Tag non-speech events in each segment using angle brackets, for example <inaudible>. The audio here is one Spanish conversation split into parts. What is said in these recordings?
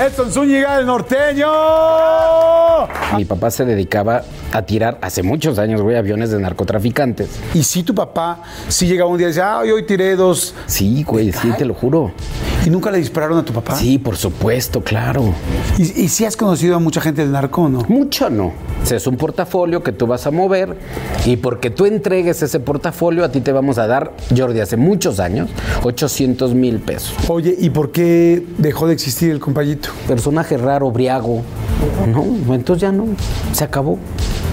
Edson Zúñiga, el norteño. Mi papá se dedicaba a tirar hace muchos años, güey, aviones de narcotraficantes. Y si tu papá, si llegaba un día y decía, ah, hoy tiré dos. Sí, güey, sí, te lo juro. ¿Y nunca le dispararon a tu papá? Sí, por supuesto, claro. ¿Y, y si has conocido a mucha gente del narco o no? Mucho no. O sea, es un portafolio que tú vas a mover y porque tú entregues ese portafolio, a ti te vamos a dar, Jordi, hace muchos años, 800 mil pesos. Oye, ¿y por qué dejó de existir el compañito? Personaje raro, briago. No, entonces ya no, se acabó.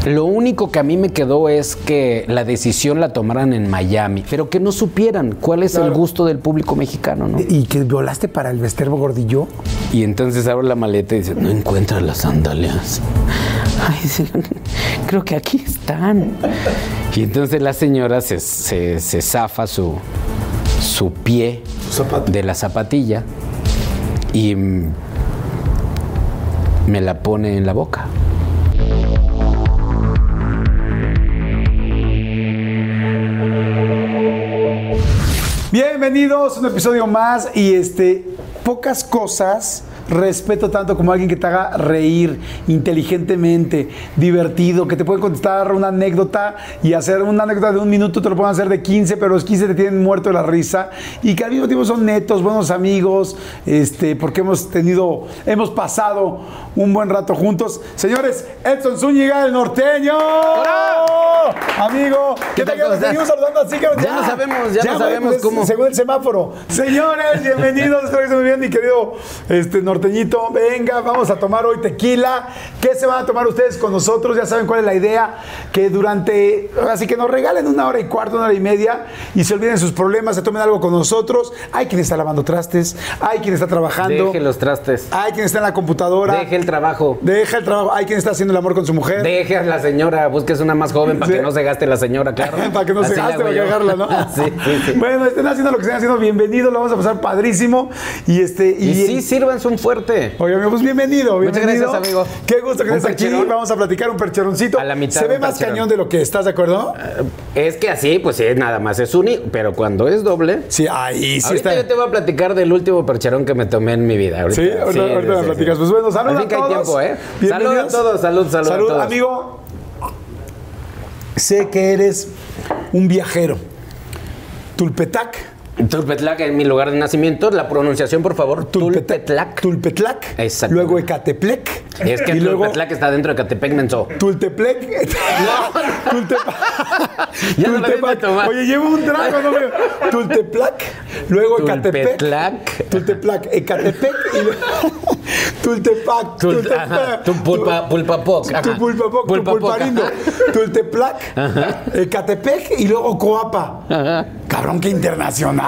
Lo único que a mí me quedó es que la decisión la tomaran en Miami, pero que no supieran cuál es el gusto del público mexicano, ¿no? ¿Y que volaste para el Vesterbo Gordillo? Y entonces abro la maleta y dice, no encuentras las sandalias. Ay, <laughs> creo que aquí están. Y entonces la señora se, se- se zafa su, su pie de la zapatilla y me la pone en la boca. Bienvenidos a un episodio más y este, pocas cosas respeto tanto como alguien que te haga reír inteligentemente, divertido, que te puede contestar una anécdota y hacer una anécdota de un minuto, te lo pueden hacer de 15, pero los 15 te tienen muerto de la risa y que al mismo tiempo son netos, buenos amigos, este, porque hemos tenido, hemos pasado un buen rato juntos. Señores, Edson Zúñiga, el norteño. Amigo, ¿qué, ¿Qué tal? estás? Seguimos saludando así, cabrón. Ya no sabemos, ya no güey, sabemos pues, cómo. Según el semáforo. Señores, bienvenidos. <laughs> Espero que estén muy bien, mi querido este, norteñito. Venga, vamos a tomar hoy tequila. ¿Qué se van a tomar ustedes con nosotros? Ya saben cuál es la idea. Que durante, así que nos regalen una hora y cuarto, una hora y media y se olviden sus problemas, se tomen algo con nosotros. Hay quien está lavando trastes, hay quien está trabajando, Deje los trastes. hay quien está en la computadora, Deje el trabajo. deja el trabajo, hay quien está haciendo el amor con su mujer. Deje a la señora, busques una más joven para Sí. que no se gaste la señora, claro. <laughs> para que no se Así gaste, para cagarla, ¿no? <laughs> sí, sí, sí. Bueno, estén haciendo lo que estén haciendo, bienvenido, lo vamos a pasar padrísimo. Y este, Y sí, sírvanse un fuerte. Oye, amigo, pues bienvenido, Muchas bienvenido. gracias, amigo. Qué gusto que estés aquí. Vamos a platicar un percheroncito. A la mitad Se ve más percherón. cañón de lo que estás, ¿de acuerdo? Es que así, pues sí, nada más es uni, pero cuando es doble. Sí, ahí sí ahorita está. yo te voy a platicar del último percherón que me tomé en mi vida. Ahorita. Sí, ahorita, ahorita me sí, platicas. sí. Pues bueno, salud Al a que hay todos. tiempo, ¿eh? Salud a todos, salud, salud, Salud, a todos. amigo. Sé que eres un viajero. Tulpetac. Tulpetlac en mi lugar de nacimiento, la pronunciación, por favor, Tulpetlac. Tulpetlac. Exacto. Luego Ecatepec. Es que y luego Tulpetlac está dentro de Catepec, menso. Tulteplec. <laughs> <laughs> Ya no Tultepac. vine a tomar. Oye, llevo un trago, no veo. Tulteplac, luego Ecatepec. Tulpetlac. Tulteplac, Ecatepec y luego <laughs> Tultepac, Tul- Tultepac. tu pulpa- pulpapoc. Tu pulpapoc, tu Pulpapoc, pulparindo. ajá. Tulteplac, Ecatepec y luego Coapa. Cabrón, qué internacional.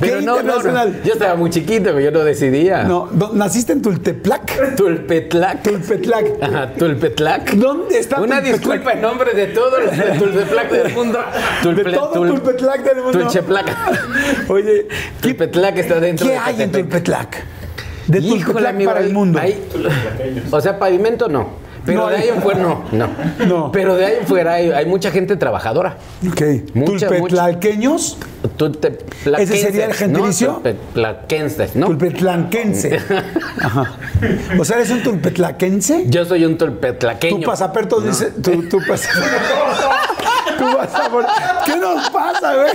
Pero no, no, internacional. yo estaba muy chiquito, yo no decidía. No, ¿naciste en Tulteplac? Tulpetlac. Tulpetlac. Ajá, Tulpetlac. ¿Dónde está Una Tulpetlac? disculpa en nombre de todos los de Tulpetlac del mundo. De todo Tulpetlac del mundo. Tulchepelac. <laughs> Oye, ¿qué, Tulpetlac está dentro qué de hay en. Tulpetlac? De Tulpetlac para el mundo. hay- o sea, pavimento no. Pero No de hay. ahí en fuera no, no. No. Pero de ahí en fuera hay, hay mucha gente trabajadora. Ok. Mucha. Tultepelaquenses, ¿Ese sería el gentilicio? No, tulpetlaquenses, ¿no? Tulpetlanquense. <laughs> Ajá. O sea, ¿eres un tulpetlaquense? Yo soy un Tu tulpetlaqueño. pasaporte dice. Tu, tu <laughs> tu pasaporte. ¿Qué nos pasa, güey?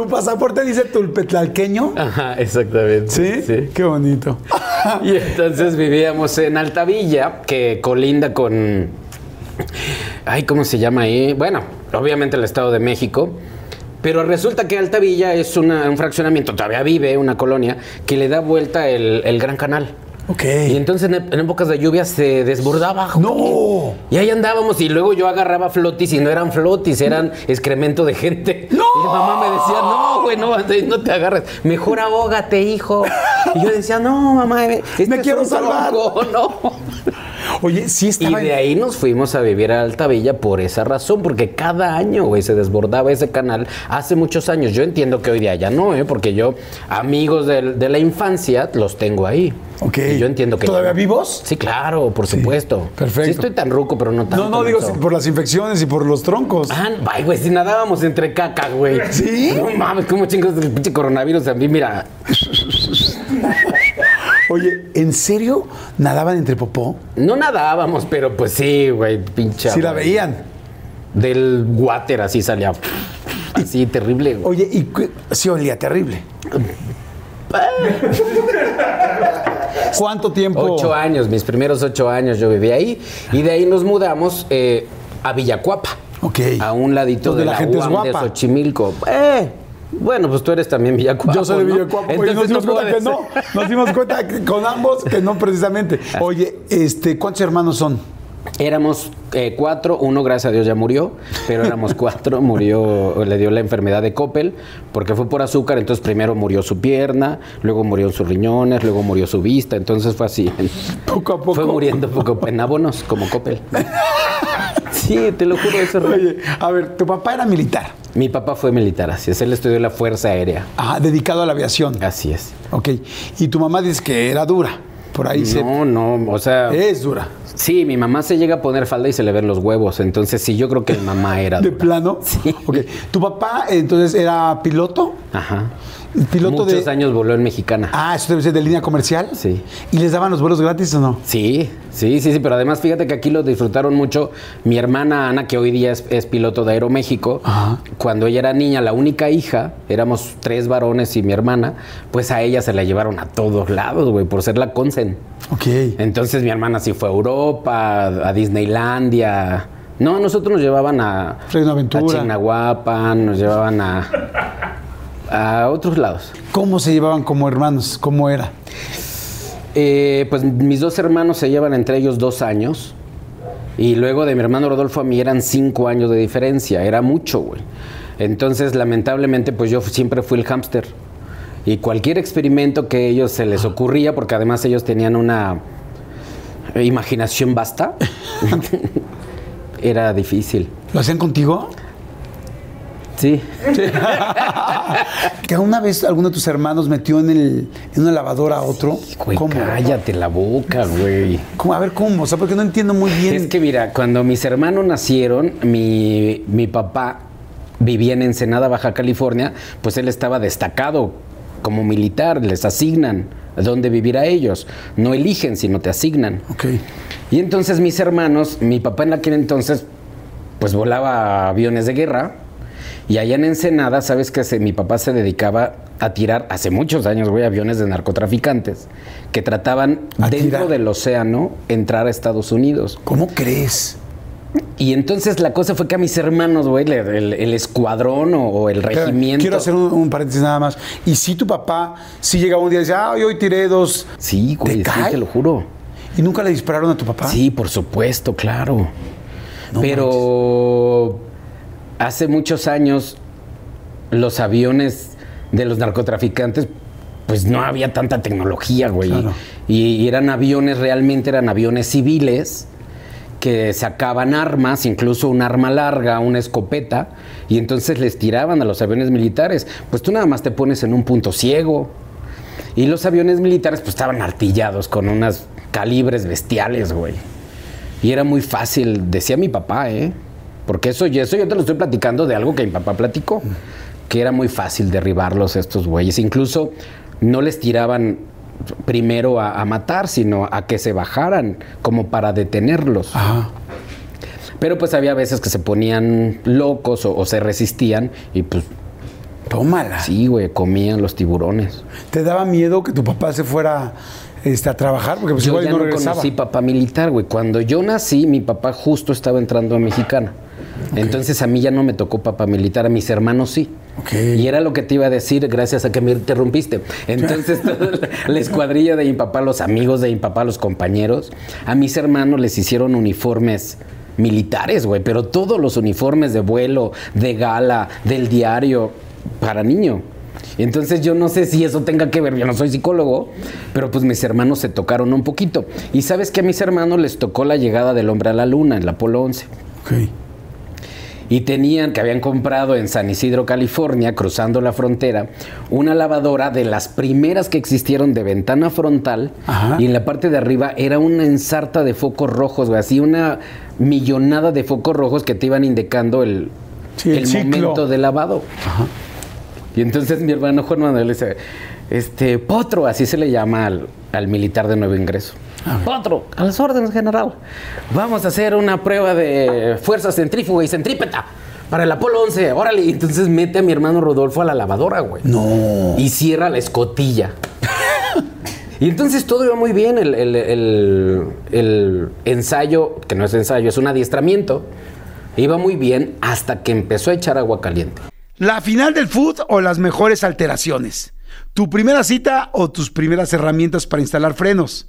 Tu pasaporte dice tulpetlalqueño. Ajá, exactamente. ¿Sí? Sí. Qué bonito. <laughs> Y entonces vivíamos en Altavilla, que colinda con. Ay, ¿cómo se llama ahí? Bueno, obviamente el Estado de México. Pero resulta que Altavilla es una- un fraccionamiento, todavía vive una colonia, que le da vuelta el, el Gran Canal. Ok. Y entonces en, en épocas de lluvia se desbordaba. ¡No! Y ahí andábamos y luego yo agarraba flotis y no eran flotis, eran excremento de gente. ¡No! Y mamá me decía, no, güey, no, no te agarres, mejor ahógate, hijo. Y yo decía, no, mamá, este Me quiero salvar. <laughs> no. Oye, sí Y estaba. de en- ahí nos fuimos a vivir a Altavilla por esa razón, porque cada año, güey, se desbordaba ese canal hace muchos años. Yo entiendo que hoy día ya no, ¿eh? Porque yo, amigos de, la infancia, los tengo ahí. Ok. Y yo entiendo que. ¿Todavía vivos? Sí, claro, por supuesto. perfecto. Sí, estoy tan ruco, pero no tanto. No, no, digo por las infecciones y por los troncos. Ah, ay, güey, si nadábamos entre caca, güey. ¿Sí? No mames, cómo chingos el pinche coronavirus a mí, mira. <laughs> Oye, ¿en serio nadaban entre popó? No nadábamos, pero pues sí, güey, pincha. Sí la güey. veían. Del water así salía. Así terrible, güey. Oye, y sí olía terrible. ¿Cuánto tiempo? Ocho años, mis primeros ocho años yo viví ahí. Y de ahí nos mudamos eh, a Villacuapa. Ok. A un ladito Donde de la gente es de. Xochimilco. Eh, bueno, pues tú eres también Villacuapa. Yo soy de ¿no? Villacuapa, porque nos dimos no cuenta que no. Nos dimos cuenta que con ambos que no precisamente. Oye, este, ¿cuántos hermanos son? Éramos eh, cuatro, uno gracias a Dios ya murió, pero éramos cuatro, <laughs> murió, le dio la enfermedad de Coppel, porque fue por azúcar, entonces primero murió su pierna, luego murió sus riñones, luego murió su vista, entonces fue así. Poco a poco. Fue muriendo poco en abonos, como Coppel. <laughs> Sí, te lo juro, eso es. Oye, a ver, tu papá era militar. Mi papá fue militar, así es, él estudió la Fuerza Aérea, Ajá, dedicado a la aviación. así es. Ok. Y tu mamá dice que era dura. Por ahí se. No, no, o sea, Es dura. sí, mi mamá se llega a poner falda y se le ven los huevos, entonces sí, yo creo que mi mamá era ¿De dura. plano? Sí. Ok. ¿Tu papá entonces era piloto? Ajá. Piloto Muchos de. años voló en Mexicana. Ah, eso debe ser de línea comercial. Sí. ¿Y les daban los vuelos gratis o no? Sí, sí, sí, sí, pero además fíjate que aquí lo disfrutaron mucho. Mi hermana Ana, que hoy día es, es piloto de Aeroméxico, Ajá. cuando ella era niña, la única hija, éramos tres varones y mi hermana, pues a ella se la llevaron a todos lados, güey, por ser la consen. Ok. Entonces mi hermana sí fue a Europa, a Disneylandia. No, nosotros nos llevaban a, Reino Aventura. a Chignahuapan, nos llevaban a, a otros lados. ¿Cómo se llevaban como hermanos? ¿Cómo era? Eh, pues mis dos hermanos se llevan entre ellos dos años. Y luego de mi hermano Rodolfo a mí eran cinco años de diferencia. Era mucho, güey. Entonces, lamentablemente, pues yo siempre fui el hámster. Y cualquier experimento que ellos se les ocurría, porque además ellos tenían una imaginación vasta, <laughs> <laughs> era difícil. ¿Lo hacían contigo? Sí. <laughs> ¿Que una vez alguno de tus hermanos metió en, el, en una lavadora a otro? Güey, ¿Cómo? cállate la boca, güey. ¿Cómo? A ver, ¿cómo? O sea, porque no entiendo muy bien. Es que mira, cuando mis hermanos nacieron, mi, mi papá vivía en Ensenada, Baja California, pues él estaba destacado como militar, les asignan dónde vivir a ellos. No eligen, sino te asignan. Ok. Y entonces mis hermanos, mi papá en aquel entonces, pues volaba aviones de guerra. Y allá en Ensenada, ¿sabes qué? Mi papá se dedicaba a tirar, hace muchos años, güey, aviones de narcotraficantes que trataban dentro tirar. del océano entrar a Estados Unidos. ¿Cómo crees? Y entonces la cosa fue que a mis hermanos, güey, el, el escuadrón o, o el regimiento. Quiero hacer un, un paréntesis nada más. Y si tu papá sí llegaba un día y decía, ay, hoy tiré dos. Sí, güey, sí, cae? te lo juro. ¿Y nunca le dispararon a tu papá? Sí, por supuesto, claro. No Pero hace muchos años los aviones de los narcotraficantes, pues no había tanta tecnología, güey. Claro. Y, y eran aviones, realmente eran aviones civiles que sacaban armas, incluso un arma larga, una escopeta, y entonces les tiraban a los aviones militares. Pues tú nada más te pones en un punto ciego. Y los aviones militares pues estaban artillados con unas calibres bestiales, güey. Y era muy fácil, decía mi papá, ¿eh? Porque eso, y eso yo te lo estoy platicando de algo que mi papá platicó, que era muy fácil derribarlos estos güeyes. Incluso no les tiraban primero a, a matar, sino a que se bajaran, como para detenerlos. Ajá. Pero pues había veces que se ponían locos o, o se resistían y pues Tómala. sí, güey, comían los tiburones. ¿Te daba miedo que tu papá se fuera este, a trabajar? Porque pues yo igual ya no no regresaba. conocí papá militar, güey. Cuando yo nací, mi papá justo estaba entrando a Mexicana. Entonces a mí ya no me tocó papá militar, a mis hermanos sí. Y era lo que te iba a decir gracias a que me interrumpiste. Entonces <laughs> toda la, la escuadrilla de mi papá, los amigos de mi papá, los compañeros, a mis hermanos les hicieron uniformes militares, güey, pero todos los uniformes de vuelo, de gala, del diario, para niño. Entonces yo no sé si eso tenga que ver, yo no soy psicólogo, pero pues mis hermanos se tocaron un poquito. Y sabes que a mis hermanos les tocó la llegada del hombre a la luna, en el Apolo 11. Ok. Y tenían, que habían comprado en San Isidro, California, cruzando la frontera, una lavadora de las primeras que existieron de ventana frontal. Ajá. Y en la parte de arriba era una ensarta de focos rojos, güey, así una millonada de focos rojos que te iban indicando el, Sí, el momento de lavado. Y entonces mi hermano Juan Manuel dice, este, potro, así se le llama al, al militar de nuevo ingreso. Otro, a las órdenes, general. Vamos a hacer una prueba de fuerza centrífuga y centrípeta para el Apolo 11. Órale. Entonces mete a mi hermano Rodolfo a la lavadora, güey. No. Y cierra la escotilla. <laughs> y entonces todo iba muy bien. El, el- el- el ensayo, que no es ensayo, es un adiestramiento, iba muy bien hasta que empezó a echar agua caliente. La final del food o las mejores alteraciones. Tu primera cita o tus primeras herramientas para instalar frenos.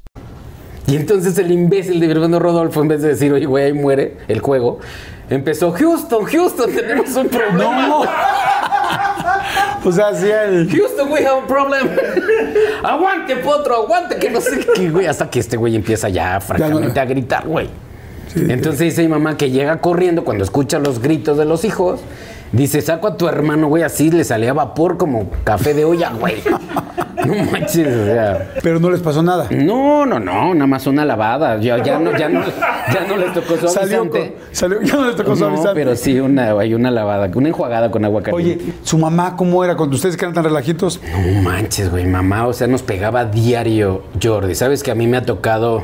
Y entonces el imbécil de hermano Rodolfo, en vez de decir, oye, güey, ahí muere el juego, empezó, Houston, Houston, tenemos un problema. <laughs> O sea, el... Houston, we have a problem. <laughs> aguante, potro, aguante, que no sé qué, güey. Hasta que este güey empieza ya, francamente, a gritar, güey. Entonces dice mi mamá que llega corriendo cuando escucha los gritos de los hijos. Dice, saco a tu hermano, güey, así le salía vapor como café de olla, güey. <laughs> No manches, o sea. Pero no les pasó nada. No, no, no, nada más una lavada. Ya, ya, no, ya, no, ya no les tocó Salió, con- suavizante. salió, ya no les tocó No, suavizante. pero sí, una, hay una lavada, una enjuagada con agua caliente. Oye, ¿su mamá cómo era con ustedes que eran tan relajitos? No manches, güey, mamá, o sea, nos pegaba diario Jordi. ¿Sabes que a mí me ha tocado...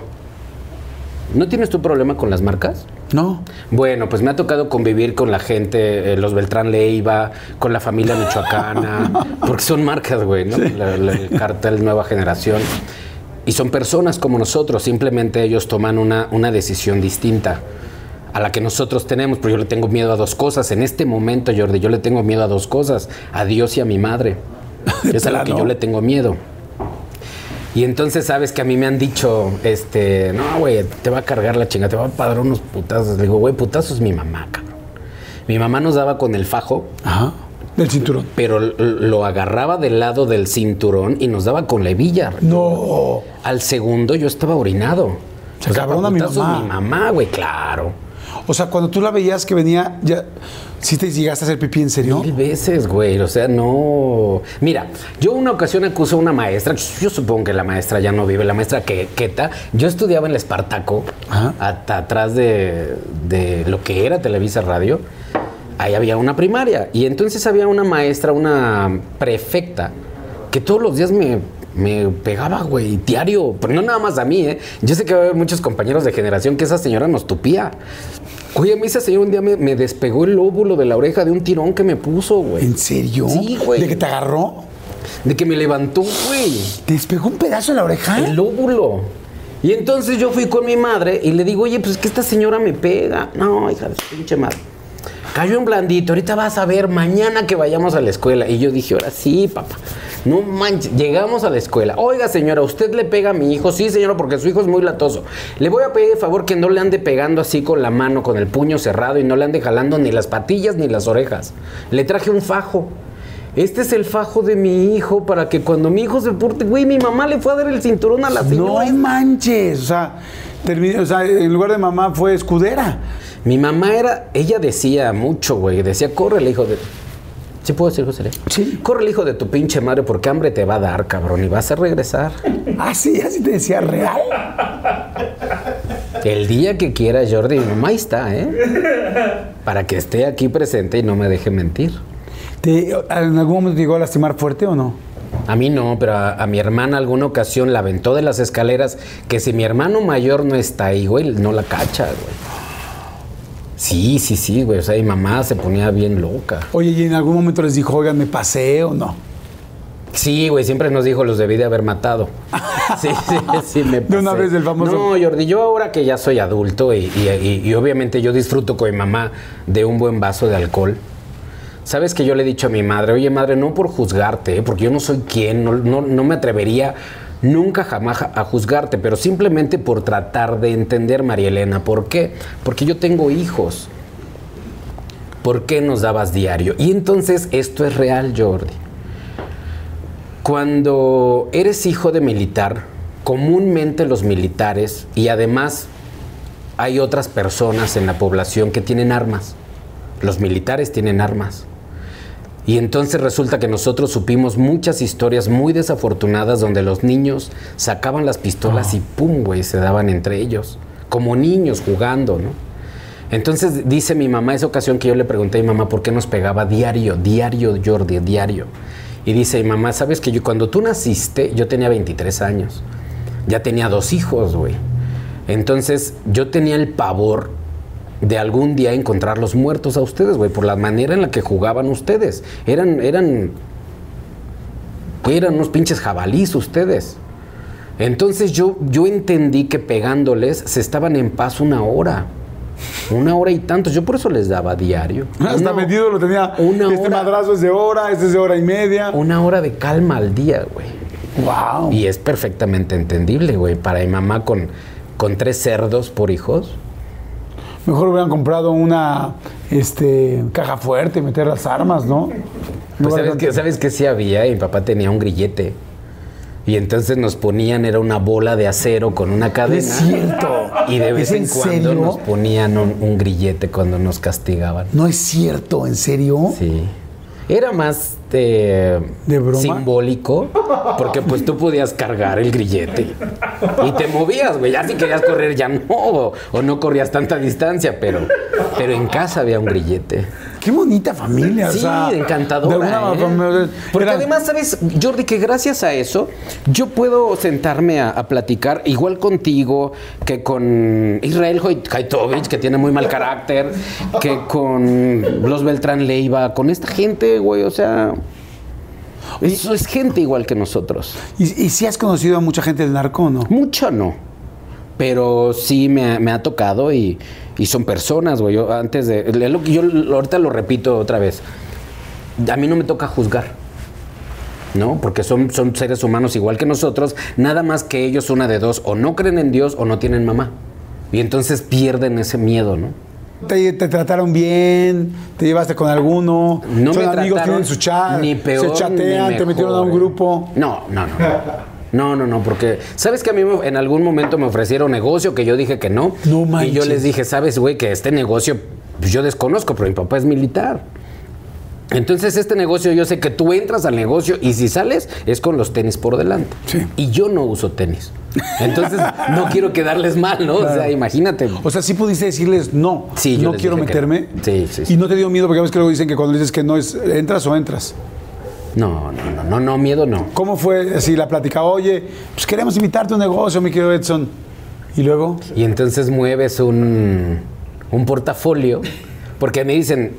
¿No tienes tu problema con las marcas? No. Bueno, pues me ha tocado convivir con la gente, eh, los Beltrán Leiva, con la familia michoacana, <laughs> porque son marcas, güey, ¿no? La- la- el cartel Nueva Generación. Y son personas como nosotros, simplemente ellos toman una, una decisión distinta a la que nosotros tenemos, pero yo le tengo miedo a dos cosas. En este momento, Jordi, yo le tengo miedo a dos cosas, a Dios y a mi madre. <laughs> Es a lo que yo le tengo miedo. Y entonces sabes que a mí me han dicho, este, no, güey, te va a cargar la chinga, te va a pagar unos putazos. Le digo, güey, putazos es mi mamá, cabrón. Mi mamá nos daba con el fajo, Ajá. Del cinturón. pero lo agarraba del lado del cinturón y nos daba con la hebilla. No. Al segundo yo estaba orinado. Se cabrona mi putazos mamá. mi mamá, güey, claro. O sea, cuando tú la veías que venía, ya. ¿Sí te llegaste a hacer pipí en serio? Mil veces, güey. O sea, no. Mira, yo una ocasión acusé a una maestra. Yo supongo que la maestra ya no vive, la maestra que, Queta. Yo estudiaba en el Espartaco, Ajá. hasta atrás de, de lo que era Televisa Radio. Ahí había una primaria. Y entonces había una maestra, una prefecta, que todos los días me, me pegaba, güey, diario. Pero no nada más a mí, ¿eh? Yo sé que va a haber muchos compañeros de generación que esa señora nos tupía. Oye, a mí esa señora un día me, me despegó el lóbulo de la oreja de un tirón que me puso, güey. ¿En serio? Sí, güey. ¿De que te agarró? De que me levantó, güey. ¿Te despegó un pedazo de la oreja? El lóbulo. Y entonces yo fui con mi madre y le digo, oye, pues es que esta señora me pega. No, hija de su pinche madre. Cayó en blandito, ahorita vas a ver mañana que vayamos a la escuela. Y yo dije, ahora sí, papá. No manches, llegamos a la escuela. Oiga, señora, ¿usted le pega a mi hijo? Sí, señora, porque su hijo es muy latoso. Le voy a pedir de favor que no le ande pegando así con la mano, con el puño cerrado y no le ande jalando ni las patillas ni las orejas. Le traje un fajo. este es el fajo de mi hijo para que cuando mi hijo se porte, güey, mi mamá le fue a dar el cinturón a la No señora. manches. O sea, terminé- o sea, en lugar de mamá fue escudera. Mi mamá era, ella decía mucho, güey, decía, corre el hijo de... ¿Sí puedo decir, José? Sí. Corre el hijo de tu pinche madre porque hambre te va a dar, cabrón, y vas a regresar. Ah, sí, así te decía real. El día que quiera, Jordi, mi mamá está, ¿eh? Para que esté aquí presente y no me deje mentir. ¿Te- ¿En algún momento llegó a lastimar fuerte o no? A mí no, pero a, a mi hermana alguna ocasión la aventó de las escaleras, que si mi hermano mayor no está ahí, güey, no la cacha, güey. Sí, sí, sí, güey. O sea, mi mamá se ponía bien loca. Oye, ¿y en algún momento les dijo, oigan, me pasé o no? Sí, güey, siempre nos dijo los debí de haber matado. <laughs> Sí, sí, sí, me De una pasé. vez el famoso- No, Jordi, yo ahora que ya soy adulto y, y- y- y obviamente yo disfruto con mi mamá de un buen vaso de alcohol. Sabes que yo le he dicho a mi madre, oye madre, no por juzgarte, ¿eh? porque yo no soy quien, no, no- no me atrevería nunca jamás a juzgarte, pero simplemente por tratar de entender, María Elena, ¿por qué? Porque yo tengo hijos. ¿Por qué nos dabas diario? Y entonces esto es real, Jordi. Cuando eres hijo de militar, comúnmente los militares, y además hay otras personas en la población que tienen armas. Los militares tienen armas. Y entonces resulta que nosotros supimos muchas historias muy desafortunadas donde los niños sacaban las pistolas y pum, güey, se daban entre ellos. Como niños jugando, ¿no? Entonces dice mi mamá esa ocasión que yo le pregunté a mi mamá por qué nos pegaba diario, diario, Jordi, diario. Y dice mi mamá, ¿sabes que yo cuando tú naciste, yo tenía 23 años. Ya tenía dos hijos, güey. Entonces yo tenía el pavor de algún día encontrarlos muertos a ustedes, güey, por la manera en la que jugaban ustedes. Eran, eran, eran unos pinches jabalís ustedes. Entonces yo, yo entendí que pegándoles se estaban en paz una hora. Una hora y tantos. Yo por eso les daba diario. <laughs> Hasta medido lo tenía. una este hora. madrazo es de hora, este es de hora y media. Una hora de calma al día, güey. Wow. Y es perfectamente entendible, güey. Para mi mamá con, con tres cerdos por hijos. Mejor hubieran comprado una este, caja fuerte y meter las armas, ¿no? Pues sabes que, sabes que sí había, y mi papá tenía un grillete. Y entonces nos ponían, era una bola de acero con una No cadena. es cierto. Y de vez ¿Es en, en cuando nos ponían un, un grillete cuando nos castigaban. No es cierto, ¿en serio? Sí. Era más eh, ¿De broma? simbólico, porque pues tú podías cargar el grillete y te movías, güey. Ya si querías correr ya no, o, o no corrías tanta distancia, pero, pero en casa había un grillete. Qué bonita familia, Sí, o sea. encantadora. De alguna ¿eh? Porque era- además, ¿sabes, Jordi? Que gracias a eso yo puedo sentarme a, a platicar igual contigo que con Israel Haitovich, que tiene muy mal carácter, que con los Beltrán Leiva, con esta gente, güey, o sea. Eso es gente igual que nosotros. ¿Y, y si has conocido a mucha gente del narco no? Mucho no. Pero sí me, ha- me ha tocado y, y son personas, güey. Yo antes de. lo Yo ahorita lo repito otra vez. A mí no me toca juzgar. ¿No? Porque son, son seres humanos igual que nosotros. Nada más que ellos, una de dos, o no creen en Dios o no tienen mamá. Y entonces pierden ese miedo, ¿no? ¿Te, te trataron bien? ¿Te llevaste con alguno? No ¿Son me amigos, tienen su chat? ni peor, ¿Se chatean? ni ¿Te metieron a un mejor. grupo? No, no, no. No, <laughs> no, no, porque sabes que a mí me- en algún momento me ofrecieron negocio que yo dije que no. No Y yo manches. les dije, sabes, güey, que este negocio pues, yo desconozco, pero mi papá es militar. Entonces este negocio yo sé que tú entras al negocio y si sales es con los tenis por delante. Sí. Y yo no uso tenis. Entonces <laughs> no quiero quedarles mal, ¿no? O sea, imagínate. O sea, sí pudiste decirles no. Sí, yo no quiero meterme. no. Sí, sí, sí. Y no te dio miedo porque a veces que luego dicen que cuando dices que no es entras o entras. No, no, no, no, no, miedo no. ¿Cómo fue así la plática? Oye, pues queremos invitarte a un negocio, mi querido Edson. Y luego, Y entonces mueves un, un portafolio, porque me dicen,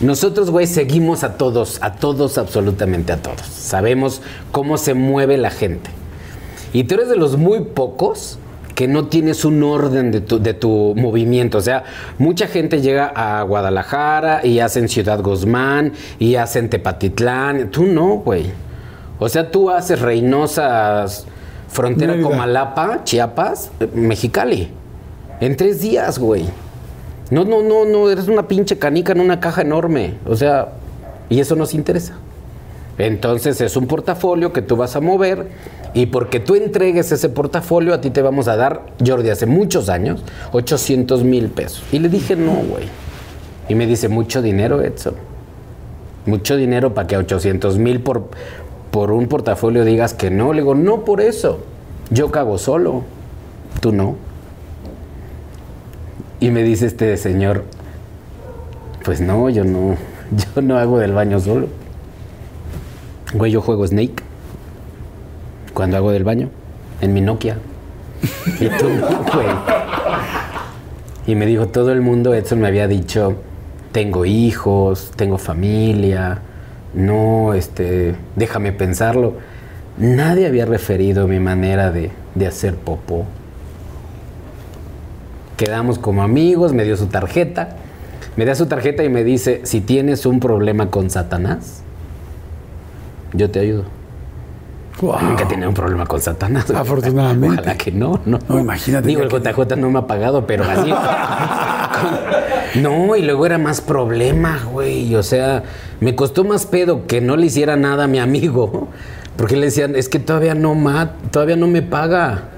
nosotros, güey, seguimos a todos, a todos, absolutamente a todos. Sabemos cómo se mueve la gente. Y tú eres de los muy pocos que no tienes un orden de tu, de tu movimiento. O sea, mucha gente llega a Guadalajara y hacen Ciudad Guzmán y hacen Tepatitlán. Tú no, güey. O sea, tú haces Reynosas, frontera Mérida. Comalapa, Chiapas, Mexicali. En tres días, güey. No, no, no, no, eres una pinche canica en una caja enorme. O sea, y eso nos interesa. Entonces es un portafolio que tú vas a mover y porque tú entregues ese portafolio a ti te vamos a dar, Jordi, hace muchos años, 800 mil pesos. Y le dije, no, güey. Y me dice, mucho dinero, Edson. Mucho dinero para que 800 mil por, por un portafolio digas que no. Le digo, no por eso. Yo cago solo. Tú no. Y me dice este señor, pues no, yo no, <laughs> yo no hago del baño solo. Güey, yo juego Snake cuando hago del baño en mi Nokia. Y tú güey. Y me dijo, todo el mundo, Edson me había dicho, tengo hijos, tengo familia, no, este, déjame pensarlo. Nadie había referido mi manera de, de hacer popó. Quedamos como amigos, me dio su tarjeta. Me da su tarjeta y me dice, si tienes un problema con Satanás, yo te ayudo. Wow. Nunca tenido un problema con Satanás. Afortunadamente. Ojalá que no, no. No, imagínate Digo, que- el JJ no me ha pagado, pero así. <laughs> no, y luego era más problema, güey. O sea, me costó más pedo que no le hiciera nada a mi amigo. Porque le decían, es que todavía no, ma todavía no me paga.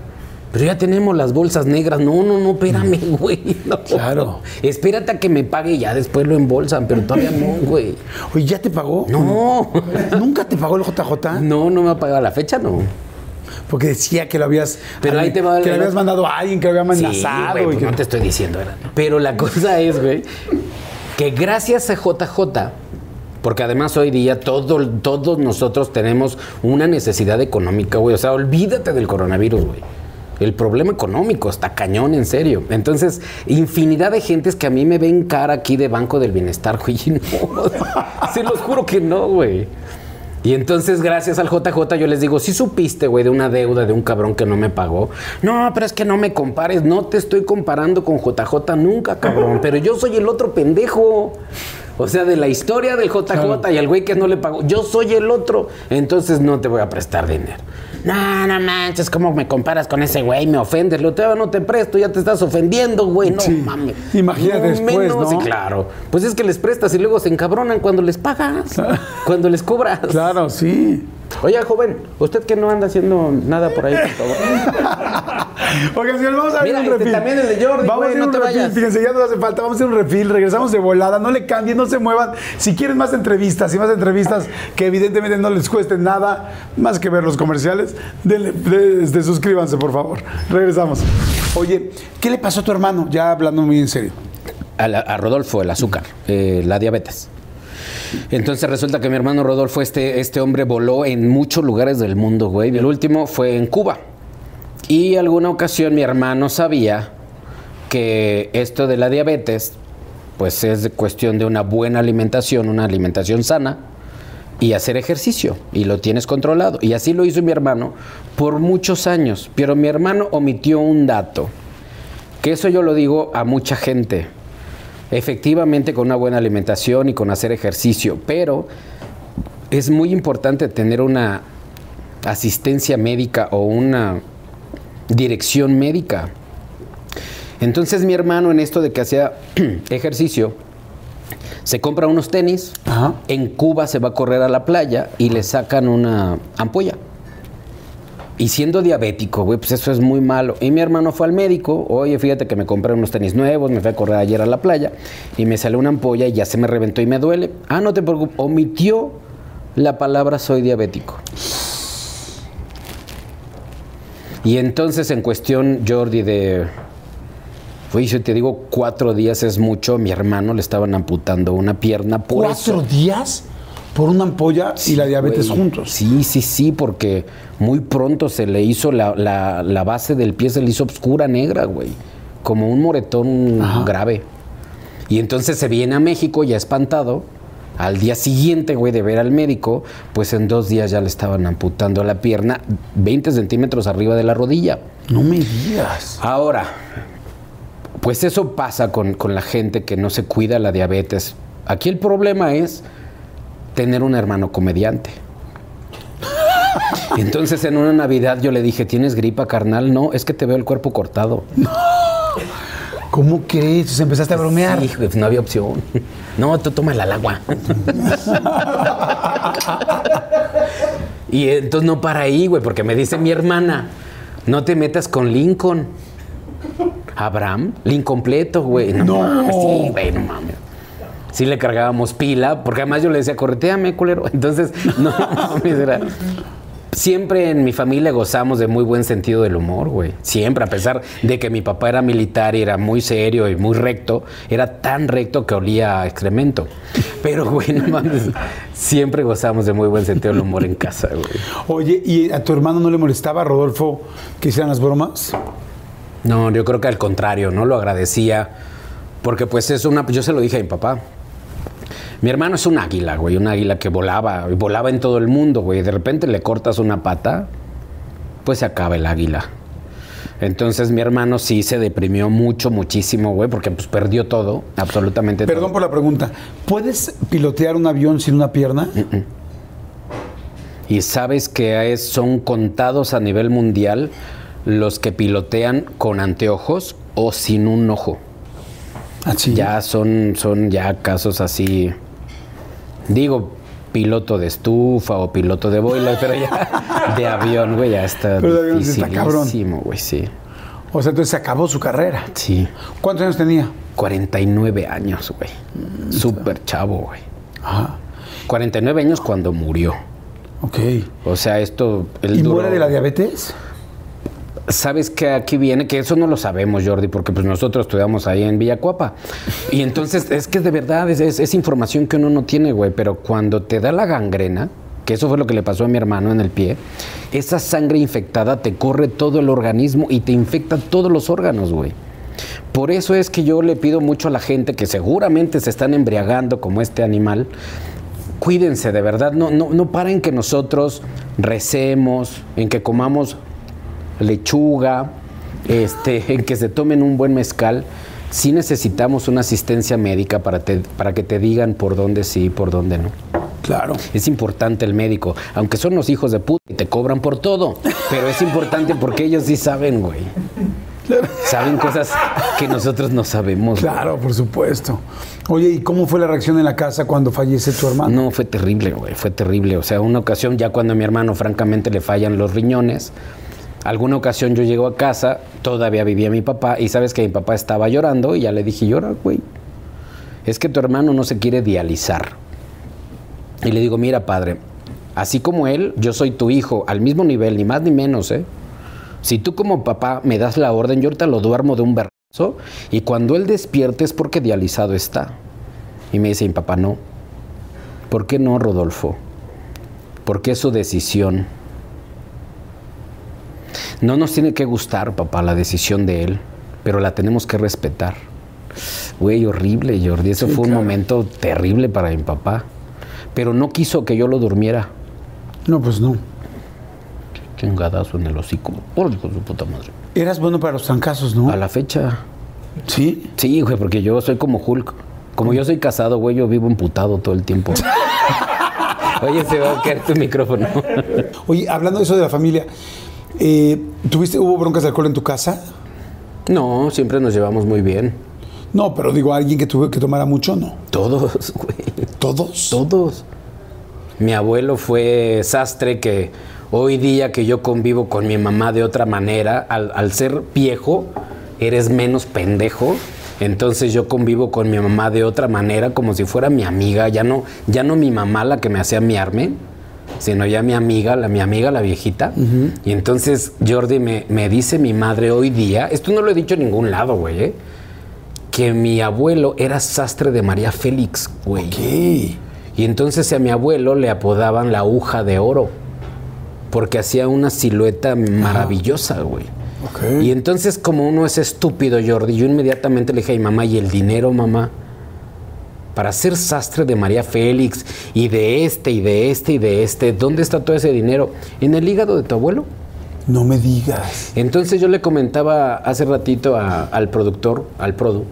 Pero ya tenemos las bolsas negras. No, no, no, espérame, güey. No. Claro. Espérate a que me pague y ya después lo embolsan, pero todavía no, <laughs> güey. Oye, ¿ya te pagó? No. <laughs> ¿Nunca te pagó el JJ? No, no me ha pagado a la fecha, no. Porque decía que lo habías. Pero ahí te va Que le habías mandado a alguien que lo había Sí, amenazado. güey, y pues que- no te estoy diciendo, ¿verdad? Pero la cosa es, güey, que gracias a JJ, porque además hoy día todo, todos nosotros tenemos una necesidad económica, güey. O sea, olvídate del coronavirus, güey. El problema económico está cañón, en serio. Entonces, infinidad de gentes que a mí me ven cara aquí de Banco del Bienestar, <laughs> güey. No, se los juro que no, güey. Y entonces, gracias al JJ, yo les digo, si supiste, güey, de una deuda de un cabrón que no me pagó. No, pero es que no me compares, no te estoy comparando con JJ nunca, cabrón. Pero yo soy el otro pendejo. O sea, de la historia del JJ y al güey que no le pagó, yo soy el otro. Entonces no te voy a prestar dinero. No, no manches, ¿cómo me comparas con ese güey? Me ofendes, lo todavía no te presto, ya te estás ofendiendo, güey. No Sí. mames. Imagínate después, ¿no? Sí, claro. Pues es que les prestas y luego se encabronan cuando les pagas, <laughs> cuando les cobras. Claro, sí. Oye, joven, usted que no anda haciendo nada por ahí, por favor. <laughs> Oigan, señores, vamos a ver Mira, un este refil. también el de Jordi, Vamos güey, a hacer no un te refil. vayas. Fíjense, ya nos hace falta. Vamos a hacer un refil. Regresamos de volada. No le cambien, no se muevan. Si quieren más entrevistas y más entrevistas que evidentemente no les cuesten nada más que ver los comerciales, denle, de- este, suscríbanse, por favor. Regresamos. Oye, ¿qué le pasó a tu hermano? Ya hablando muy en serio. A, la- a Rodolfo, el azúcar, eh, la diabetes. Entonces resulta que mi hermano Rodolfo, este, este hombre voló en muchos lugares del mundo, güey. El último fue en Cuba. Y alguna ocasión mi hermano sabía que esto de la diabetes, pues es cuestión de una buena alimentación, una alimentación sana y hacer ejercicio. Y lo tienes controlado. Y así lo hizo mi hermano por muchos años. Pero mi hermano omitió un dato. Que eso yo lo digo a mucha gente. Efectivamente con una buena alimentación y con hacer ejercicio, pero es muy importante tener una asistencia médica o una dirección médica. Entonces mi hermano en esto de que hacía <clears throat> ejercicio, se compra unos tenis, Ajá. en Cuba se va a correr a la playa y le sacan una ampolla. Y siendo diabético, güey, pues eso es muy malo. Y mi hermano fue al médico, oye, fíjate que me compré unos tenis nuevos, me fui a correr ayer a la playa y me salió una ampolla y ya se me reventó y me duele. Ah, no te preocupes, omitió la palabra soy diabético. Y entonces en cuestión, Jordi, de... Oye, si te digo cuatro días es mucho, mi hermano le estaban amputando una pierna por ¿Cuatro eso. días por una ampolla y la diabetes Güey, juntos? Sí, sí, sí, porque muy pronto se le hizo la, la- la base del pie, se le hizo oscura negra, güey. Como un moretón grave. Y entonces se viene a México ya espantado. Al día siguiente, güey, de ver al médico, pues en dos días ya le estaban amputando la pierna 20 centímetros arriba de la rodilla. No me digas. Ahora, pues eso pasa con, con la gente que no se cuida la diabetes. Aquí el problema es tener un hermano comediante. <laughs> Entonces en una Navidad yo le dije, ¿tienes gripa, carnal? No, es que te veo el cuerpo cortado. ¿Cómo crees? Entonces empezaste a bromear. Sí, güey, no había opción. <laughs> No, tú toma el agua. <laughs> y entonces no para ahí, güey, porque me dice mi hermana, no te metas con Lincoln. Abraham, Lincoln completo, güey. No, No. mames, sí, güey, no mames. Sí le cargábamos pila, porque además yo le decía, correteame, culero. <laughs> Entonces, no <laughs> mames, era... Siempre en mi familia gozamos de muy buen sentido del humor, güey. Siempre, a pesar de que mi papá era militar y era muy serio y muy recto, era tan recto que olía a excremento. Pero, güey, no mames, siempre gozamos de muy buen sentido del humor en casa, güey. Oye, ¿y a tu hermano no le molestaba, Rodolfo, que hicieran las bromas? No, yo creo que al contrario, no lo agradecía. Porque pues es una. Yo se lo dije a mi papá. Mi hermano es un águila, güey, un águila que volaba, y volaba en todo el mundo, güey. De repente le cortas una pata, pues se acaba el águila. Entonces mi hermano sí se deprimió mucho, muchísimo, güey, porque pues perdió todo, absolutamente Perdón todo. por la pregunta. ¿Puedes pilotear un avión sin una pierna? Y sabes que es- son contados a nivel mundial los que pilotean con anteojos o sin un ojo. Así. Ya son, son ya casos así. Digo, piloto de estufa o piloto de boiler, <laughs> pero ya de avión, güey, ya está Pero de está cabrón. güey, sí. O sea, entonces se acabó su carrera. Sí. ¿Cuántos años tenía? 49 años, güey. Mm, Súper chavo, güey. Ajá. 49 años cuando murió. Ok. O sea, esto... él ¿Y duró- muere de la diabetes? ¿Sabes que aquí viene? Que eso no lo sabemos, Jordi, porque pues nosotros estudiamos ahí en Villacuapa. Y entonces es que de verdad es, es- es información que uno no tiene, güey. Pero cuando te da la gangrena, que eso fue lo que le pasó a mi hermano en el pie, esa sangre infectada te corre todo el organismo y te infecta todos los órganos, güey. Por eso es que yo le pido mucho a la gente que seguramente se están embriagando como este animal. Cuídense, de verdad, no, no, no paren que nosotros recemos, en que comamos lechuga, este, en <laughs> que se tomen un buen mezcal, sí necesitamos una asistencia médica para, te- para que te digan por dónde sí y por dónde no. Claro. Es importante el médico, aunque son los hijos de puta y te cobran por todo, pero es importante porque ellos sí saben, güey. Saben cosas que nosotros no sabemos. güey. Claro, por supuesto. Oye, ¿y cómo fue la reacción en la casa cuando fallece tu hermano? No, fue terrible, güey, fue terrible. O sea, una ocasión ya cuando a mi hermano francamente le fallan los riñones, alguna ocasión yo llego a casa, todavía vivía mi papá y sabes que mi papá estaba llorando y ya le dije, llora, güey. Es que tu hermano no se quiere dializar. Y le digo, mira, padre, así como él, yo soy tu hijo, al mismo nivel, ni más ni menos, ¿eh? Si tú como papá me das la orden, yo ahorita lo duermo de un vergazo y cuando él despierte es porque dializado está. Y me dice mi papá, no. ¿Por qué no, Rodolfo? Porque es su decisión. No nos tiene que gustar, papá, la decisión de él, pero la tenemos que respetar. Güey, horrible, Jordi. Eso Sí, fue un momento terrible para mi papá. Pero no quiso que yo lo durmiera. No, pues no. Chingadazo en el hocico. Por de su puta madre. Eras bueno para los trancazos, ¿no? A la fecha. Sí. Sí, güey, porque yo soy como Hulk. Como yo soy casado, güey, yo vivo emputado todo el tiempo. <laughs> Oye, se va a caer tu micrófono. Oye, hablando de eso de la familia, eh, ¿tuviste, hubo broncas de alcohol en tu casa? No, siempre nos llevamos muy bien. No, pero digo, alguien que tuvo que tomara mucho, no. Todos, <laughs> güey. ¿Todos? Todos. Mi abuelo fue sastre que hoy día que yo convivo con mi mamá de otra manera, al, al ser viejo, eres menos pendejo. Entonces yo convivo con mi mamá de otra manera, como si fuera mi amiga, ya no, ya no mi mamá la que me hacía miarme, sino ya mi amiga, la mi amiga, la viejita. Y entonces Jordi me, me dice mi madre hoy día, esto no lo he dicho en ningún lado, güey, ¿eh? que mi abuelo era sastre de María Félix, güey. ¿Qué? Y entonces a mi abuelo le apodaban la aguja de oro, porque hacía una silueta maravillosa, güey. Y entonces como uno es estúpido, Jordi, yo inmediatamente le dije a mi mamá, ¿y el dinero, mamá? Para ser sastre de María Félix y de este y de este y de este, ¿dónde está todo ese dinero? ¿En el hígado de tu abuelo? No me digas. Entonces yo le comentaba hace ratito a- al productor, al produ,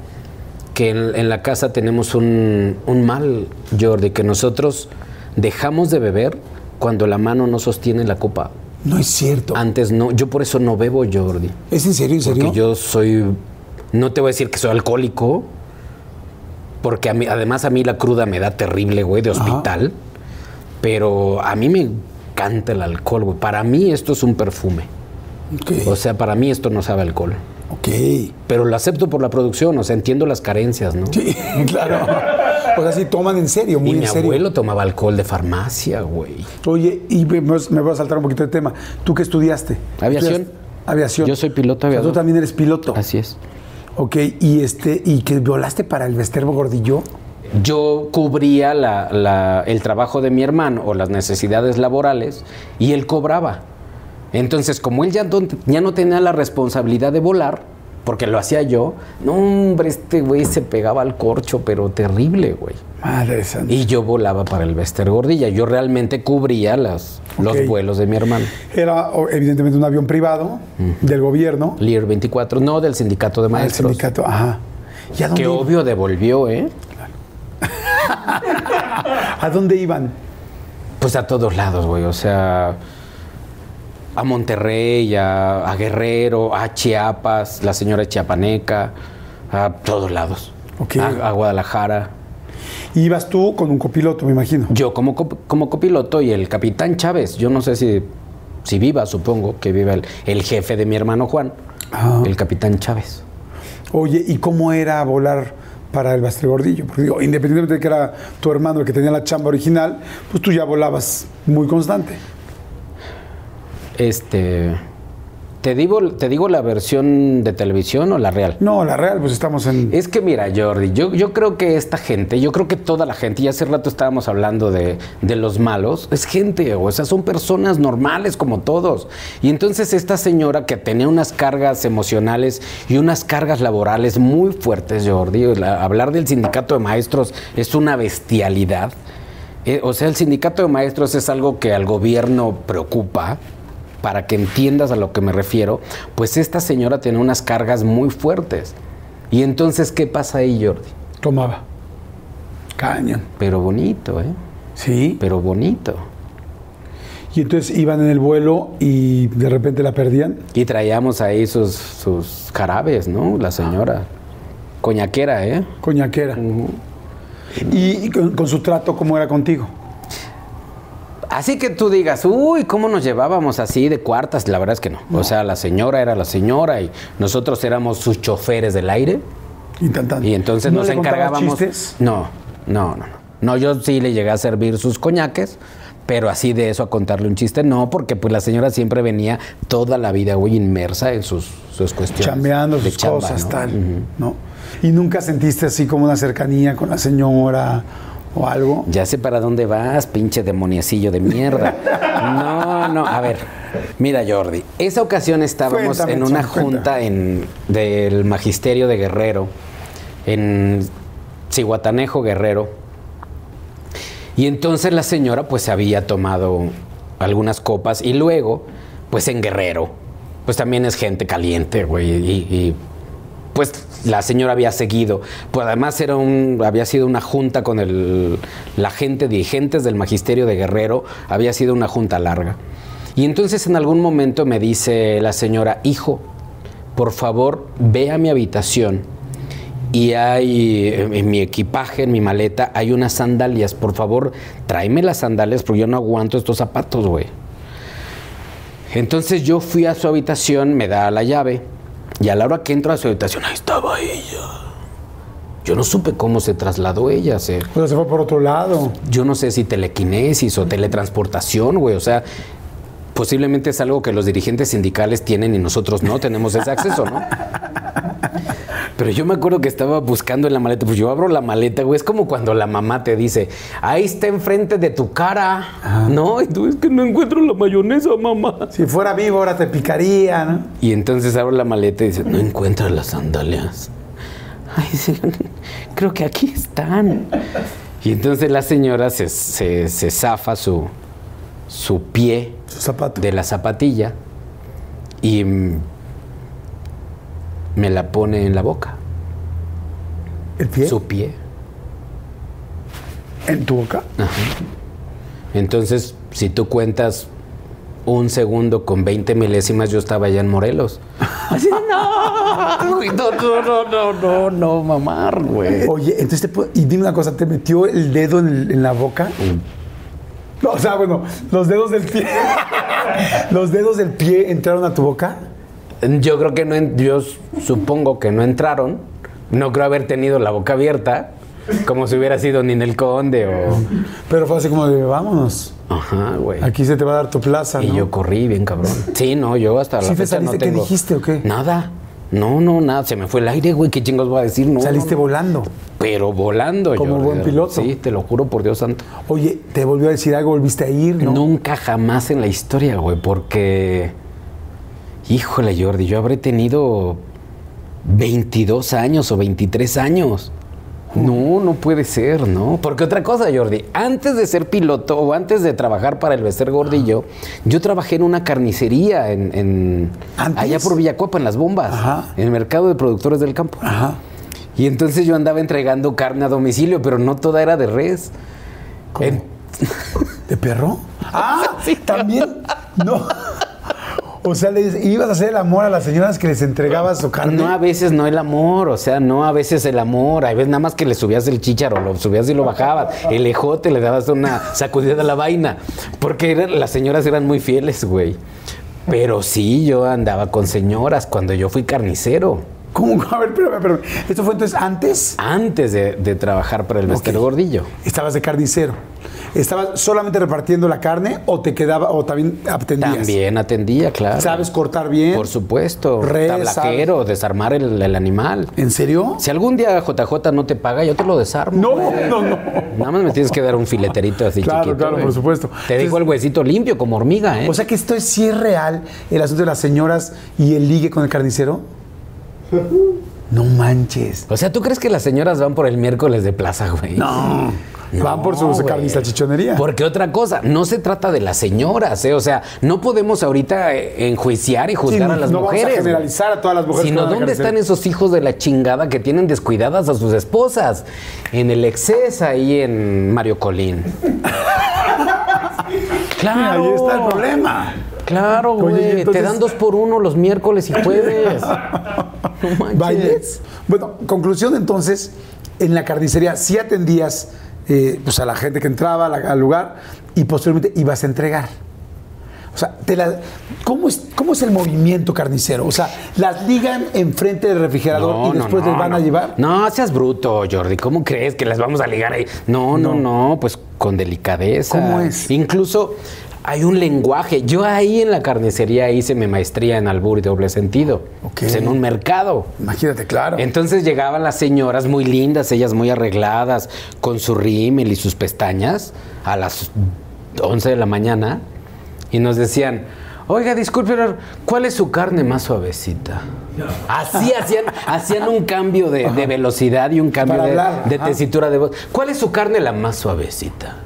que en, en la casa tenemos un, un mal, Jordi, que nosotros dejamos de beber cuando la mano no sostiene la copa. No es cierto. Antes no, yo por eso no bebo, Jordi. ¿Es en serio, en serio? Porque yo soy No te voy a decir que soy alcohólico, porque a mí, además a mí la cruda me da terrible, güey, de hospital. Pero a mí me encanta el alcohol, güey. Para mí esto es un perfume. Ok. O sea, para mí esto no sabe alcohol. ok. Pero lo acepto por la producción, o sea, entiendo las carencias, ¿no? Sí, <laughs> claro. O sea, sí toman en serio, muy y mi abuelo tomaba alcohol de farmacia, güey. Oye, y me, me voy a saltar un poquito de tema. ¿Tú qué estudiaste? Aviación. ¿Estudiaste? Aviación. Yo soy piloto O sea, aviador. tú también eres piloto. Así es. Ok, y este, y que volaste para el Vesterbo Gordillo. Yo cubría la- la- el trabajo de mi hermano o las necesidades laborales y él cobraba. Entonces, como él ya, ya no tenía la responsabilidad de volar, porque lo hacía yo, no, hombre, este güey se pegaba al corcho, pero terrible, güey. Madre santa. Y yo volaba para el Vester Gordilla. Yo realmente cubría las, los vuelos de mi hermano. Era evidentemente un avión privado del gobierno, Lear 24, no del sindicato de del maestros. sindicato. Ajá. ¿Y a dónde, Que obvio devolvió, ¿eh? <laughs> ¿A dónde iban? Pues a todos lados, güey. O sea, a Monterrey, a, a Guerrero, a Chiapas, la señora Chiapaneca, a todos lados. A, a Guadalajara. Ibas tú con un copiloto, me imagino. Yo como, cop- como copiloto y el capitán Chávez. Yo no sé si, si viva, supongo que viva el, el jefe de mi hermano Juan, Ah. el capitán Chávez. Oye, ¿y cómo era volar para el Vesterbo Gordillo? Porque digo, independientemente de que era tu hermano el que tenía la chamba original, pues tú ya volabas muy constante. Este. ¿Te digo, ¿Te digo la versión de televisión o la real? No, la real, pues estamos en... Es que mira, Jordi, yo, yo creo que esta gente, yo creo que toda la gente, y hace rato estábamos hablando de, de los malos, es gente, o sea, son personas normales como todos. Y entonces esta señora que tenía unas cargas emocionales y unas cargas laborales muy fuertes, Jordi, la- hablar del sindicato de maestros es una bestialidad. Eh, o sea, el sindicato de maestros es algo que al gobierno preocupa, para que entiendas a lo que me refiero, pues esta señora tiene unas cargas muy fuertes. Y entonces, ¿qué pasa ahí, Jordi? Tomaba. Cañón. Pero bonito, ¿eh? Sí. Pero bonito. Y entonces iban en el vuelo y de repente la perdían. Y traíamos ahí sus, sus jarabes, ¿no? La señora. Coñaquera, ¿eh? Coñaquera. Y, y con, con su trato, ¿cómo era contigo? Así que tú digas, uy, ¿cómo nos llevábamos así de cuartas? La verdad es que no. O sea, la señora era la señora y nosotros éramos sus choferes del aire. Y, tan, tan. Y entonces ¿No nos le encargábamos. chistes? No, no, no, no. No, yo sí le llegué a servir sus coñaques, pero así de eso a contarle un chiste, no, porque pues la señora siempre venía toda la vida, güey, inmersa en sus, sus cuestiones. Chambeando sus chamba, cosas, ¿no? tal. ¿no? Y nunca sentiste así como una cercanía con la señora o algo. Ya sé para dónde vas, pinche demoniacillo de mierda. No, no, a ver. Mira, Jordi, esa ocasión estábamos Cuéntame, en una junta en, del Magisterio de Guerrero, en Cihuatanejo, Guerrero. Y entonces la señora pues había tomado algunas copas y luego, pues en Guerrero, pues también es gente caliente, güey, y, y, pues la señora había seguido. Pues además era un, había sido una junta con el, la gente, dirigentes del magisterio de Guerrero, había sido una junta larga. Y entonces en algún momento me dice la señora, hijo, por favor, ve a mi habitación y hay en en mi equipaje, en mi maleta, hay unas sandalias. Por favor, tráeme las sandalias porque yo no aguanto estos zapatos, güey. Entonces yo fui a su habitación, me da la llave y a la hora que entro a su habitación, ahí estaba ella. Yo no supe cómo se trasladó ella. Se, O sea, se fue por otro lado. yo no sé si telequinesis o teletransportación, güey. O sea, posiblemente es algo que los dirigentes sindicales tienen y nosotros no tenemos ese acceso, ¿no? <laughs> Pero yo me acuerdo que estaba buscando en la maleta, pues yo abro la maleta, güey, es como cuando la mamá te dice, ahí está enfrente de tu cara, ¿no? Y tú es que no encuentro la mayonesa, mamá. Si fuera vivo, ahora te picaría, ¿no? Y entonces abro la maleta y dice, no encuentro las sandalias. Ay, sí, <laughs> creo que aquí están. Y entonces la señora se, se, se zafa su, su pie Su zapato. de la zapatilla y me la pone en la boca. ¿El pie? Su pie. ¿En tu boca? Entonces, si tú cuentas un segundo con 20 milésimas yo estaba allá en Morelos. <laughs> Así, no, no, no, no, no, no, mamar, güey. Oye, entonces te y dime una cosa, ¿te metió el dedo en, el- en la boca? No, o sea, bueno, los dedos del pie. <laughs> los dedos del pie entraron a tu boca. Yo creo que no, en- yo supongo que no entraron. No creo haber tenido la boca abierta, como si hubiera sido Ninel Conde o... Pero fue así como de, vámonos. Ajá, güey. Aquí se te va a dar tu plaza, Y ¿no? yo corrí bien cabrón. Sí, no, yo hasta la ¿Sí te fecha no saliste? ¿Qué tengo... dijiste o qué? Nada. No, no, nada. Se me fue el aire, güey. ¿Qué chingos voy a decir? No, Saliste no, no. volando. Pero volando, Como Jordi. buen piloto. Sí, te lo juro por Dios santo. Oye, ¿te volvió a decir algo? ¿Volviste a ir? ¿no? Nunca jamás en la historia, güey, porque. Híjole, Jordi, yo habré tenido 22 años o 23 años. No, no puede ser, ¿no? Porque otra cosa, Jordi, antes de ser piloto o antes de trabajar para el Bester Gordillo, yo trabajé en una carnicería en, allá por Villacuapa, en las bombas, Ajá. en el mercado de productores del campo. Ajá. Y entonces yo andaba entregando carne a domicilio, pero no toda era de res. En- ¿De perro? <laughs> Ah, también. No. O sea, les ibas a hacer el amor a las señoras que les entregabas su carne. No a veces no el amor, o sea, no a veces el amor, a veces nada más que le subías el chícharo, lo subías y lo bajabas, el ejote le dabas una sacudida a la vaina, porque eran- las señoras eran muy fieles, güey. Pero sí, yo andaba con señoras cuando yo fui carnicero, ¿Cómo? A ver, espérame, espérame. ¿Esto fue entonces antes? antes de, de trabajar para el Bester. Gordillo. Estabas de carnicero. ¿Estabas solamente repartiendo la carne o te quedaba o también atendías? También atendía, claro. ¿Sabes cortar bien? Por supuesto. Res, Tablaquero, desarmar el, el animal. ¿En serio? Si algún día JJ no te paga, yo te lo desarmo. No, güey. no, no. Nada más me tienes que dar un fileterito así Claro, chiquito. claro, güey. por supuesto. Te dejo el huesito limpio como hormiga, ¿eh? O sea que esto es sí es real, el asunto de las señoras y el ligue con el carnicero. <laughs> No manches. O sea, ¿tú crees que las señoras van por el miércoles de plaza, güey? No. Van por su güey. carne salchichonería. Porque otra cosa, no se trata de las señoras, ¿eh? O sea, no podemos ahorita eh, enjuiciar y juzgar Sí, a las no vamos a mujeres. generalizar a todas las mujeres Sino, ¿dónde están esos hijos de la chingada que tienen descuidadas a sus esposas? En el exceso ahí en Mario Colín. <laughs> claro. Ahí está el problema. Claro, güey. entonces- Te dan dos por uno los miércoles y jueves. <laughs> No manches. ¿Bailes? Bueno, conclusión entonces, en la carnicería sí atendías eh, pues a la gente que entraba la- al lugar y posteriormente ibas a entregar. O sea, te la- ¿cómo, es, ¿cómo es el movimiento carnicero? O sea, ¿las ligan enfrente del refrigerador y después les van a llevar? No, seas bruto, Jordi. ¿Cómo crees que las vamos a ligar ahí? No, no, no, pues con delicadeza. ¿Cómo es? Incluso hay un lenguaje. Yo ahí en la carnicería hice mi maestría en albur y doble sentido. Ok. Pues en un mercado. Imagínate, claro. Entonces llegaban las señoras muy lindas, ellas muy arregladas, con su rímel y sus pestañas, a las 11 de la mañana, y nos decían, oiga, disculpe, ¿cuál es su carne más suavecita? <laughs> Así hacían, hacían un cambio de, de velocidad y un cambio de, de tesitura de voz. ¿Cuál es su carne la más suavecita?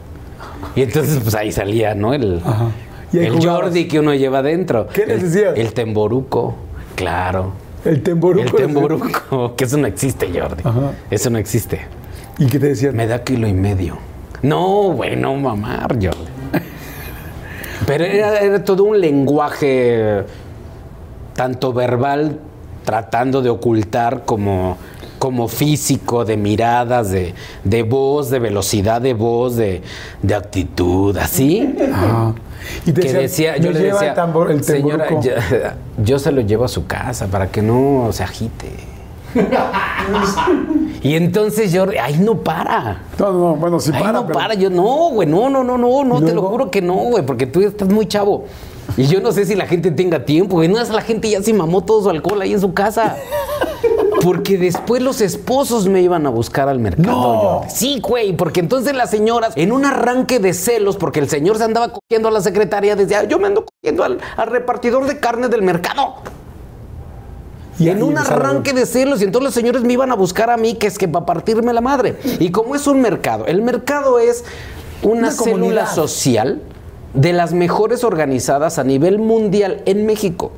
Y entonces, pues ahí salía, ¿no? El, Ajá. Y ahí el jugabas. Jordi que uno lleva dentro. ¿Qué les El- decías? El temboruco, claro. el temboruco. El temboruco, <laughs> que eso no existe, Jordi. Ajá. Eso no existe. ¿Y qué te decían? Me da kilo y medio. No, bueno, mamar, Jordi. <laughs> Pero era, era todo un lenguaje, tanto verbal, tratando de ocultar como, como físico, de miradas, de, de voz, de velocidad de voz, de, de actitud, así. Y te que decía, yo "Me le decía, el, tambor, el señora, temboruco". ya- yo se lo llevo a su casa para que no se agite. <laughs> y entonces yo, ay, no para. No, no, no, bueno, sí Ay, para. no pero- para. Yo, no, güey, no, no, no, no, no, ¿Y te lo juro que no, güey, porque tú estás muy chavo. Y yo no sé si la gente tenga tiempo, güey. No es la gente ya se mamó todo su alcohol ahí en su casa. <laughs> Porque después los esposos me iban a buscar al mercado. No. Sí, güey, porque entonces las señoras, en un arranque de celos, porque el señor se andaba cogiendo a la secretaria, decía, yo me ando cogiendo al, al repartidor de carne del mercado. Y en un arranque de celos, y entonces los señores me iban a buscar a mí, que es que para partirme la madre. Y como es un mercado, el mercado es una, Una célula comunidad. social de las mejores organizadas a nivel mundial en México.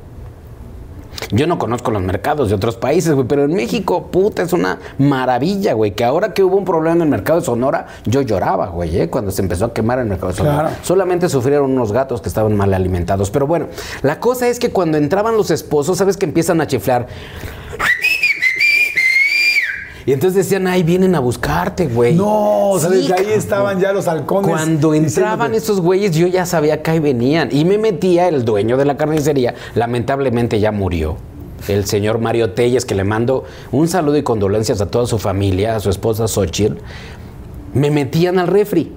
Yo no conozco los mercados de otros países, güey, pero en México, puta, es una maravilla, güey, que ahora que hubo un problema en el mercado de Sonora, yo lloraba, güey, ¿eh? cuando se empezó a quemar el mercado de Sonora. Claro. Solamente sufrieron unos gatos que estaban mal alimentados. Pero bueno, la cosa es que cuando entraban los esposos, ¿sabes que empiezan a chiflar? Y entonces decían, ay, vienen a buscarte, güey. No, o sea, Sí, desde ahí estaban ya los halcones. Cuando entraban esos güeyes, yo ya sabía que ahí venían. Y me metía el dueño de la carnicería, lamentablemente ya murió. El señor Mario Telles, que le mando un saludo y condolencias a toda su familia, a su esposa Xochitl. Me metían al refri.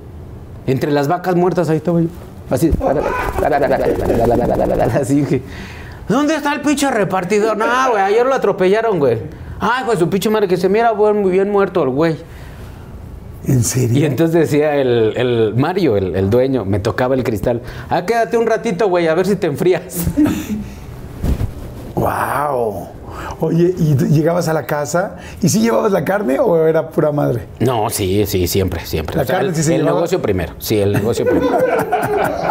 Entre las vacas muertas, ahí estaba yo. Así. <laughs> Así dije. ¿Dónde está el pinche repartidor? No, güey, ayer lo atropellaron, güey. Ay, pues su pinche madre que se mira muy bien muerto el güey. ¿En serio? Y entonces decía el, el Mario, el, el dueño, me tocaba el cristal. Ah, quédate un ratito, güey, a ver si te enfrías. <laughs> ¡Wow! Oye, ¿y llegabas a la casa? ¿Y si llevabas la carne o era pura madre? No, sí, sí, siempre, siempre. La carne sí se el llevaba. negocio primero. Sí, el negocio primero. <laughs>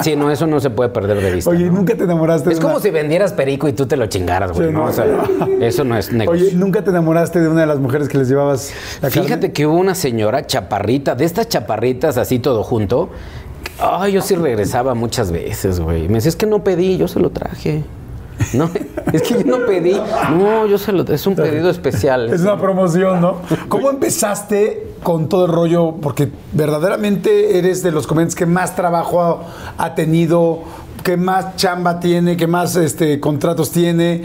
Sí, no, eso no se puede perder de vista. Oye, ¿no? ¿nunca te enamoraste de Es como una- si vendieras perico y tú te lo chingaras, güey. Sí, ¿no? no. O sea, eso no es negocio. Oye, ¿nunca te enamoraste de una de las mujeres que les llevabas la carne? Fíjate que hubo una señora chaparrita, de estas chaparritas así todo junto. Ay, yo sí regresaba muchas veces, güey. Me decía, es que no pedí, yo se lo traje. No, <laughs> es que yo no pedí. No, yo se lo es un pedido especial. Es una promoción, ¿no? ¿Cómo empezaste con todo el rollo? Porque verdaderamente eres de los comediantes que más trabajo ha, ha tenido, que más chamba tiene, que más este, contratos tiene.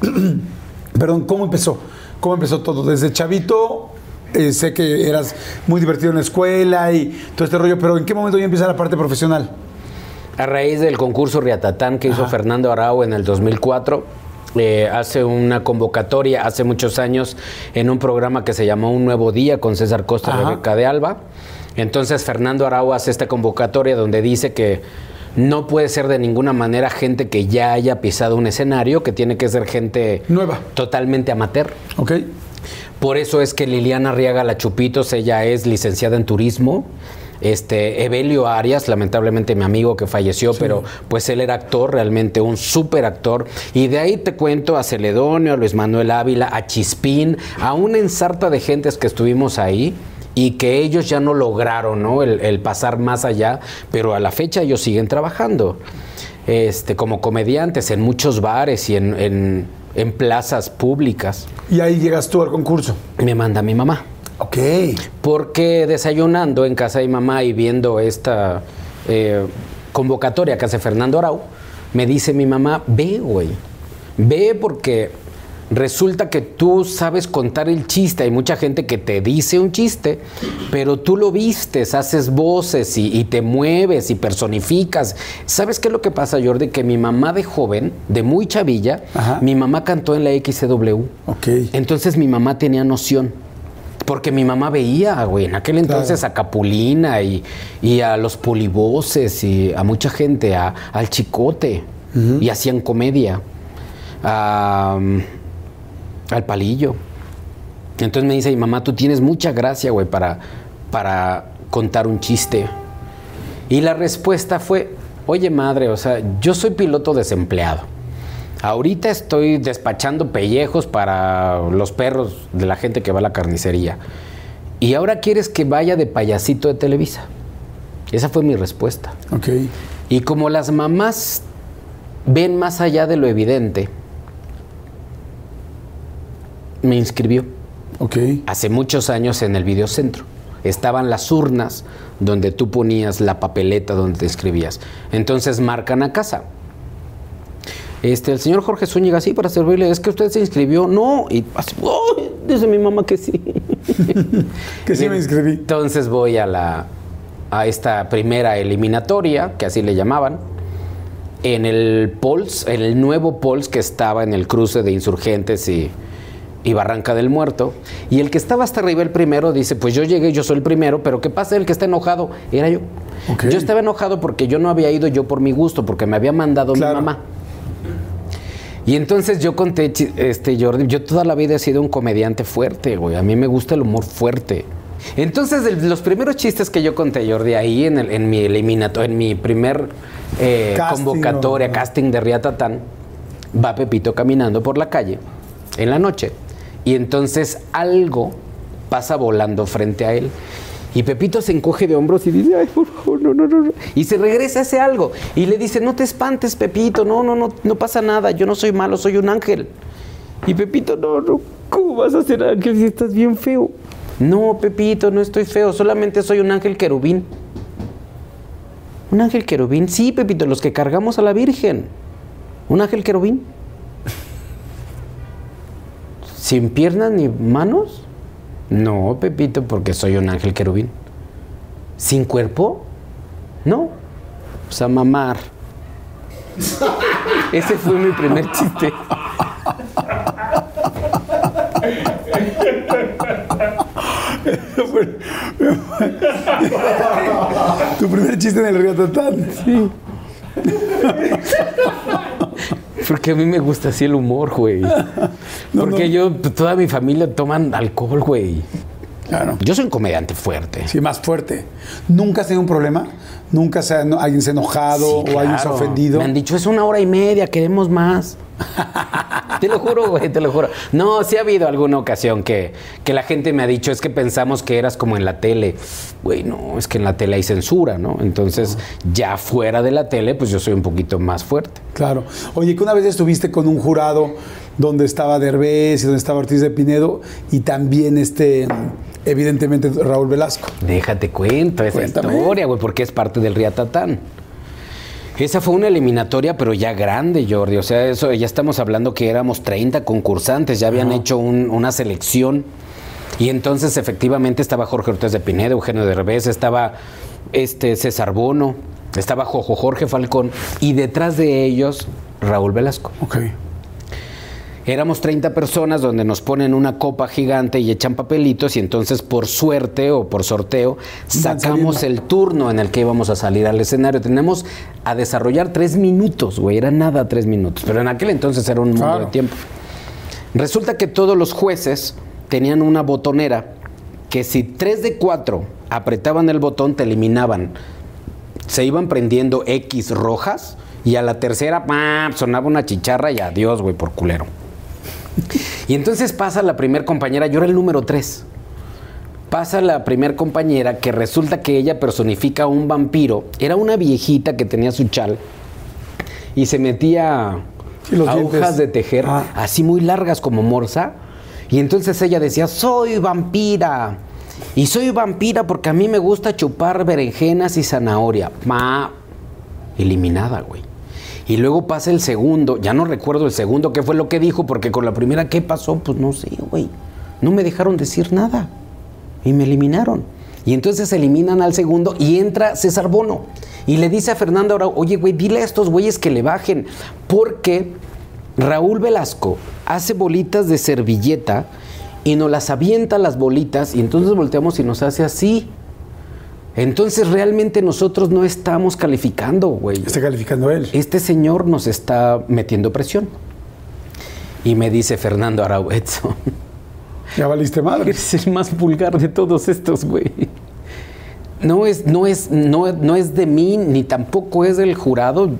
<clears throat> Perdón, ¿cómo empezó? ¿Cómo empezó todo? Desde chavito, eh, sé que eras muy divertido en la escuela y todo este rollo, pero ¿en qué momento ya empieza la parte profesional? A raíz del concurso Riatatán que hizo Fernando Arau en el 2004, eh, hace una convocatoria hace muchos años en un programa que se llamó Un Nuevo Día con César Costa y. Rebeca de Alba. Entonces Fernando Arau hace esta convocatoria donde dice que no puede ser de ninguna manera gente que ya haya pisado un escenario, que tiene que ser gente Nueva. totalmente amateur. ¿Ok? Por eso es que Liliana Arriaga La Chupitos, ella es licenciada en turismo. Este, Evelio Arias, lamentablemente mi amigo que falleció, pero pues él era actor, realmente un súper actor. Y de ahí te cuento a Celedonio, a Luis Manuel Ávila, a Chispín, a una ensarta de gentes que estuvimos ahí y que ellos ya no lograron ¿no? El, el pasar más allá, pero a la fecha ellos siguen trabajando este, como comediantes en muchos bares y en, en- en plazas públicas. Y ahí llegas tú al concurso. Me manda mi mamá. Ok. Porque desayunando en casa de mi mamá y viendo esta eh, convocatoria que hace Fernando Arau, me dice mi mamá, ve, güey, ve porque resulta que tú sabes contar el chiste. Hay mucha gente que te dice un chiste, pero tú lo vistes, haces voces y, y te mueves y personificas. ¿Sabes qué es lo que pasa, Jordi? Que mi mamá de joven, de muy chavilla, Ajá. mi mamá cantó en la XCW. Ok. Entonces mi mamá tenía noción. Porque mi mamá veía, güey, en aquel entonces a Capulina y, y a los polivoces y a mucha gente, a- al chicote. Y hacían comedia. a- al palillo. Entonces me dice mi mamá, tú tienes mucha gracia, güey, para, para contar un chiste. Y la respuesta fue, oye madre, o sea, yo soy piloto desempleado. Ahorita estoy despachando pellejos para los perros de la gente que va a la carnicería. Y ahora quieres que vaya de payasito de Televisa. Esa fue mi respuesta. Ok. Y como las mamás ven más allá de lo evidente, me inscribió Ok. hace muchos años en el videocentro. Estaban las urnas donde tú ponías la papeleta donde te inscribías. Entonces marcan a casa. Este, el señor Jorge Zúñiga, sí, para servirle, es que usted se inscribió. No, y así, "Ay", dice mi mamá que sí. <laughs> Que sí me inscribí. Entonces voy a la a esta primera eliminatoria, que así le llamaban, en el Pols, en el nuevo Pols que estaba en el cruce de Insurgentes y, y Barranca del Muerto. Y el que estaba hasta arriba el primero dice, pues yo llegué, yo soy el primero, pero ¿qué pasa? El que está enojado era yo. Yo estaba enojado porque yo no había ido yo por mi gusto, porque me había mandado Claro. mi mamá. Y entonces yo conté, este Jordi, yo toda la vida he sido un comediante fuerte, güey. A mí me gusta el humor fuerte. Entonces, los primeros chistes que yo conté, Jordi, ahí en, el- en mi en mi primer eh, Casting, convocatoria, ¿no? casting de Riatatán, va Pepito caminando por la calle en la noche y entonces algo pasa volando frente a él. Y Pepito se encoge de hombros y dice, ay, por favor, no, no, no. Y se regresa ese algo. Y le dice, no te espantes, Pepito, no, no, no, no pasa nada, yo no soy malo, soy un ángel. Y Pepito, no, no, ¿cómo vas a ser ángel si estás bien feo? No, Pepito, no estoy feo, solamente soy un ángel querubín. ¿Un ángel querubín? Sí, Pepito, los que cargamos a la Virgen. ¿Un ángel querubín? <laughs> ¿Sin piernas ni manos? No, Pepito, porque soy un ángel querubín. ¿Sin cuerpo? No. Pues a mamar. <laughs> Ese fue mi primer chiste. tu primer chiste en el río Tatán. Sí. <laughs> Porque a mí me gusta así el humor, güey. <laughs> Porque yo, toda mi familia toman alcohol, güey. Claro. Yo soy un comediante fuerte. Sí, más fuerte. ¿Nunca has tenido un problema? ¿Nunca se ha, alguien se ha enojado Sí, o alguien se ha claro. ofendido? Me han dicho, es una hora y media, queremos más. <laughs> te lo juro, güey, te lo juro. No, sí ha habido alguna ocasión que, que la gente me ha dicho, es que pensamos que eras como en la tele. Güey, no, es que en la tele hay censura, ¿no? Entonces, ya fuera de la tele, pues yo soy un poquito más fuerte. Claro. Oye, que una vez estuviste con un jurado donde estaba Derbez y donde estaba Ortiz de Pinedo y también este, evidentemente Raúl Velasco. Déjate cuento esa Cuéntame. historia, güey, porque es parte del Riatatán. Esa fue una eliminatoria, pero ya grande, Jordi. O sea, eso ya estamos hablando que éramos 30 concursantes, ya habían hecho un- una selección. Y entonces, efectivamente, estaba Jorge Ortiz de Pinedo, Eugenio Derbez, estaba este César Bono, estaba Jojo Jorge Falcón, y detrás de ellos, Raúl Velasco. Ok. Éramos 30 personas donde nos ponen una copa gigante y echan papelitos y entonces por suerte o por sorteo sacamos el turno en el que íbamos a salir al escenario. Tenemos a desarrollar tres minutos, güey, era nada tres minutos, pero en aquel entonces era un mundo Claro. de tiempo. Resulta que todos los jueces tenían una botonera que si tres de cuatro apretaban el botón te eliminaban. Se iban prendiendo X rojas y a la tercera ¡pam! sonaba una chicharra y adiós, güey, por culero. Y entonces pasa la primer compañera, yo era el número 3. Pasa la primer compañera que resulta que ella personifica a un vampiro. Era una viejita que tenía su chal y se metía Sí, los agujas dientes. de tejer Ah. así muy largas como morsa. Y entonces ella decía, soy vampira. Y soy vampira porque a mí me gusta chupar berenjenas y zanahoria. Ma, eliminada, güey. Y luego pasa el segundo, ya no recuerdo el segundo qué fue lo que dijo, porque con la primera, ¿qué pasó? Pues no sé, güey. No me dejaron decir nada. Y me eliminaron. Y entonces eliminan al segundo y entra César Bono. Y le dice a Fernando ahora, oye, güey, dile a estos güeyes que le bajen. Porque Raúl Velasco hace bolitas de servilleta y nos las avienta las bolitas y entonces volteamos y nos hace así. Entonces realmente nosotros no estamos calificando, güey. Está calificando él. Este señor nos está metiendo presión. Y me dice Fernando Arau, Edson, <laughs> Ya valiste madre. eres el más vulgar de todos estos, güey. No es, no, es, no, no es de mí, ni tampoco es del jurado.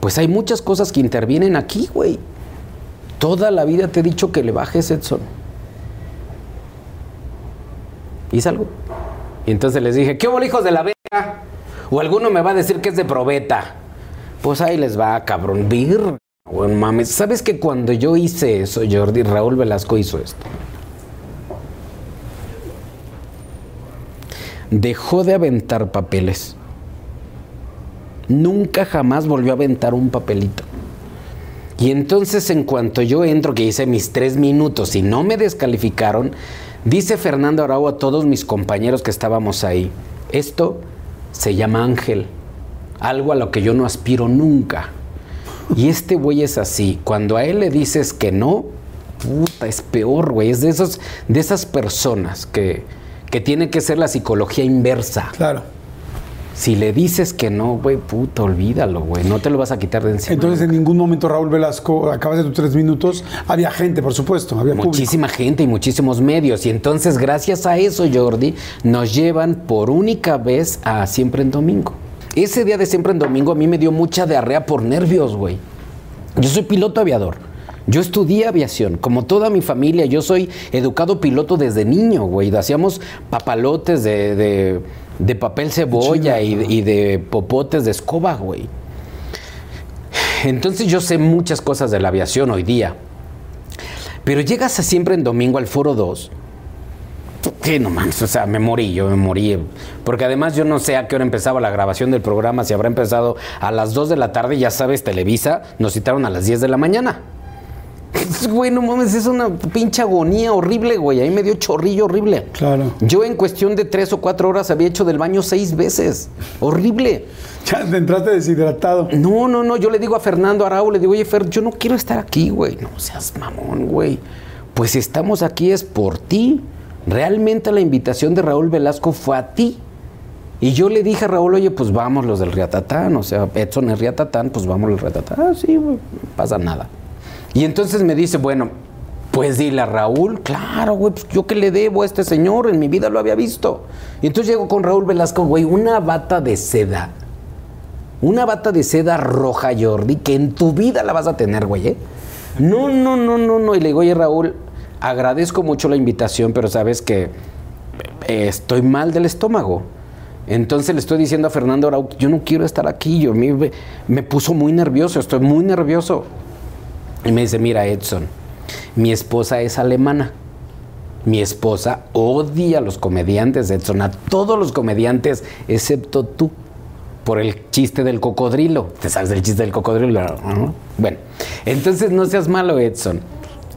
Pues hay muchas cosas que intervienen aquí, güey. Toda la vida te he dicho que le bajes, Edson. Y salgo. Y entonces les dije, ¿qué hubo, de la verga? O alguno me va a decir que es de probeta. Pues ahí les va, cabrón. Vir, güey, mames. ¿Sabes que cuando yo hice eso, Jordi, Raúl Velasco hizo esto? Dejó de aventar papeles. Nunca jamás volvió a aventar un papelito. Y entonces en cuanto yo entro, que hice mis tres minutos y no me descalificaron, dice Fernando Arau a todos mis compañeros que estábamos ahí, esto se llama ángel, algo a lo que yo no aspiro nunca. Y este güey es así, cuando a él le dices que no, puta, es peor, güey, es de, esos, de esas personas que, que tiene que ser la psicología inversa. Claro. Si le dices que no, güey, puta, olvídalo, güey, no te lo vas a quitar de encima. Entonces, en ningún momento, Raúl Velasco, acabas de tus tres minutos, había gente, por supuesto, había público. Muchísima gente y muchísimos medios. Y entonces, gracias a eso, Jordi, nos llevan por única vez a Siempre en Domingo. Ese día de Siempre en Domingo a mí me dio mucha diarrea por nervios, güey. Yo soy piloto aviador. Yo estudié aviación, como toda mi familia, yo soy educado piloto desde niño, güey. Hacíamos papalotes de, de, de papel cebolla y, y de popotes de escoba, güey. Entonces yo sé muchas cosas de la aviación hoy día. Pero llegas a siempre en domingo al foro 2. ¿Qué no mames? O sea, me morí, yo me morí. Porque además yo no sé a qué hora empezaba la grabación del programa, si habrá empezado a las 2 de la tarde, ya sabes, Televisa, nos citaron a las 10 de la mañana. Güey, no mames, es una pinche agonía horrible, güey. Ahí me dio chorrillo horrible. Claro. Yo en cuestión de tres o cuatro horas había hecho del baño seis veces. Horrible. Ya te entraste deshidratado. No, no, no. Yo le digo a Fernando Arau, le digo, oye, Fer, yo no quiero estar aquí, güey. No seas mamón, güey. Pues si estamos aquí es por ti. Realmente la invitación de Raúl Velasco fue a ti. Y yo le dije a Raúl, oye, pues vamos los del Riatatán. O sea, Edson es Riatatán, pues vamos los Riatatán. Ah, sí, güey, no pasa nada. Y entonces me dice, bueno, pues dile a Raúl, claro, güey, pues yo qué le debo a este señor, en mi vida lo había visto. Y entonces llego con Raúl Velasco, güey, una bata de seda. Una bata de seda roja, Jordi, que en tu vida la vas a tener, güey, ¿eh? No, no, no, no, no. Y le digo, oye, Raúl, agradezco mucho la invitación, pero sabes que eh, estoy mal del estómago. Entonces le estoy diciendo a Fernando Arau, yo no quiero estar aquí, yo me, me puso muy nervioso, estoy muy nervioso. Y me dice, mira Edson, mi esposa es alemana. Mi esposa odia a los comediantes, Edson, a todos los comediantes, excepto tú, por el chiste del cocodrilo. ¿Te sabes del chiste del cocodrilo? ¿no? Bueno, entonces no seas malo, Edson.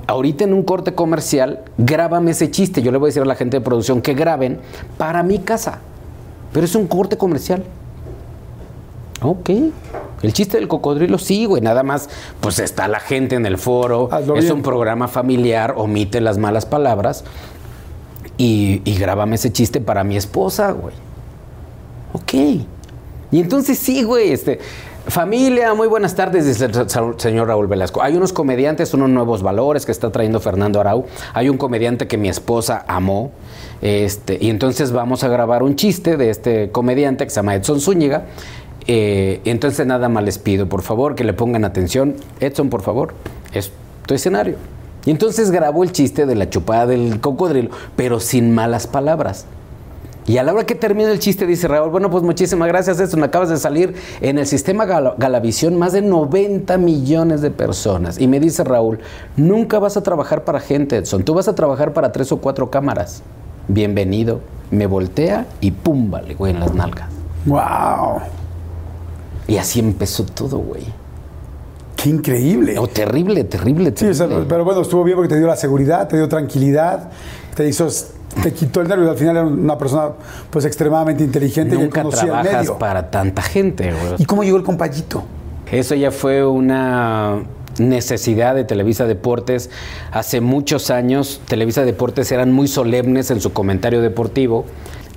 Ahorita en un corte comercial, grábame ese chiste. Yo le voy a decir a la gente de producción que graben para mi casa. Pero es un corte comercial. Ok. El chiste del cocodrilo, sí, güey. Nada más, pues está la gente en el foro. Hazlo es bien. un programa familiar, omite las malas palabras. Y, y grábame ese chiste para mi esposa, güey. Ok. Y entonces sí, güey, este. Familia, muy buenas tardes, dice el señor Raúl Velasco. Hay unos comediantes, unos nuevos valores que está trayendo Fernando Arau. Hay un comediante que mi esposa amó. Este, y entonces vamos a grabar un chiste de este comediante que se llama Edson Zúñiga. Eh, entonces nada más les pido, por favor, que le pongan atención. Edson, por favor, es tu escenario. Y entonces grabó el chiste de la chupada del cocodrilo, pero sin malas palabras. Y a la hora que termina el chiste dice Raúl, bueno, pues muchísimas gracias, Edson, acabas de salir en el sistema Gal- Galavisión más de 90 millones de personas. Y me dice Raúl, nunca vas a trabajar para gente, Edson, tú vas a trabajar para tres o cuatro cámaras. Bienvenido. Me voltea y pum, vale, güey, en las nalgas. ¡Wow! Y así empezó todo, güey. ¡Qué increíble! Oh, terrible, terrible, Sí, o sea, terrible. pero bueno, estuvo bien porque te dio la seguridad, te dio tranquilidad, te hizo, te quitó el nervio. Al final era una persona pues extremadamente inteligente Nunca trabajas medio. para tanta gente, güey. ¿Y cómo llegó el compayito? Eso ya fue una necesidad de Televisa Deportes. Hace muchos años Televisa Deportes eran muy solemnes en su comentario deportivo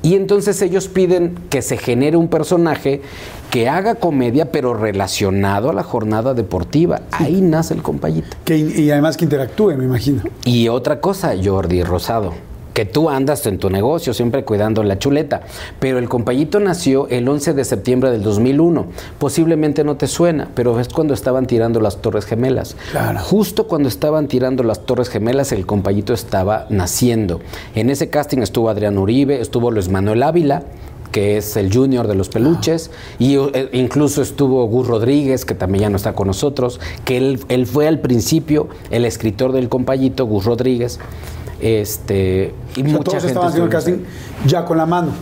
y entonces ellos piden que se genere un personaje que haga comedia pero relacionado a la jornada deportiva. Ahí nace el compayito. Que, y además que interactúe, me imagino. Y otra cosa, Jordi Rosado, que tú andas en tu negocio siempre cuidando la chuleta, pero el compayito nació el 11 de septiembre del 2001. Posiblemente no te suena, pero es cuando estaban tirando las Torres Gemelas. Claro. Justo cuando estaban tirando las Torres Gemelas, el compayito estaba naciendo. En ese casting estuvo Adrián Uribe, estuvo Luis Manuel Ávila, que es el junior de los peluches, y eh, incluso estuvo Gus Rodríguez, que también ya no está con nosotros, que él, él fue al principio el escritor del compayito, Gus Rodríguez, este, y O sea, mucha todos gente estaban haciendo el casting ya con la mano.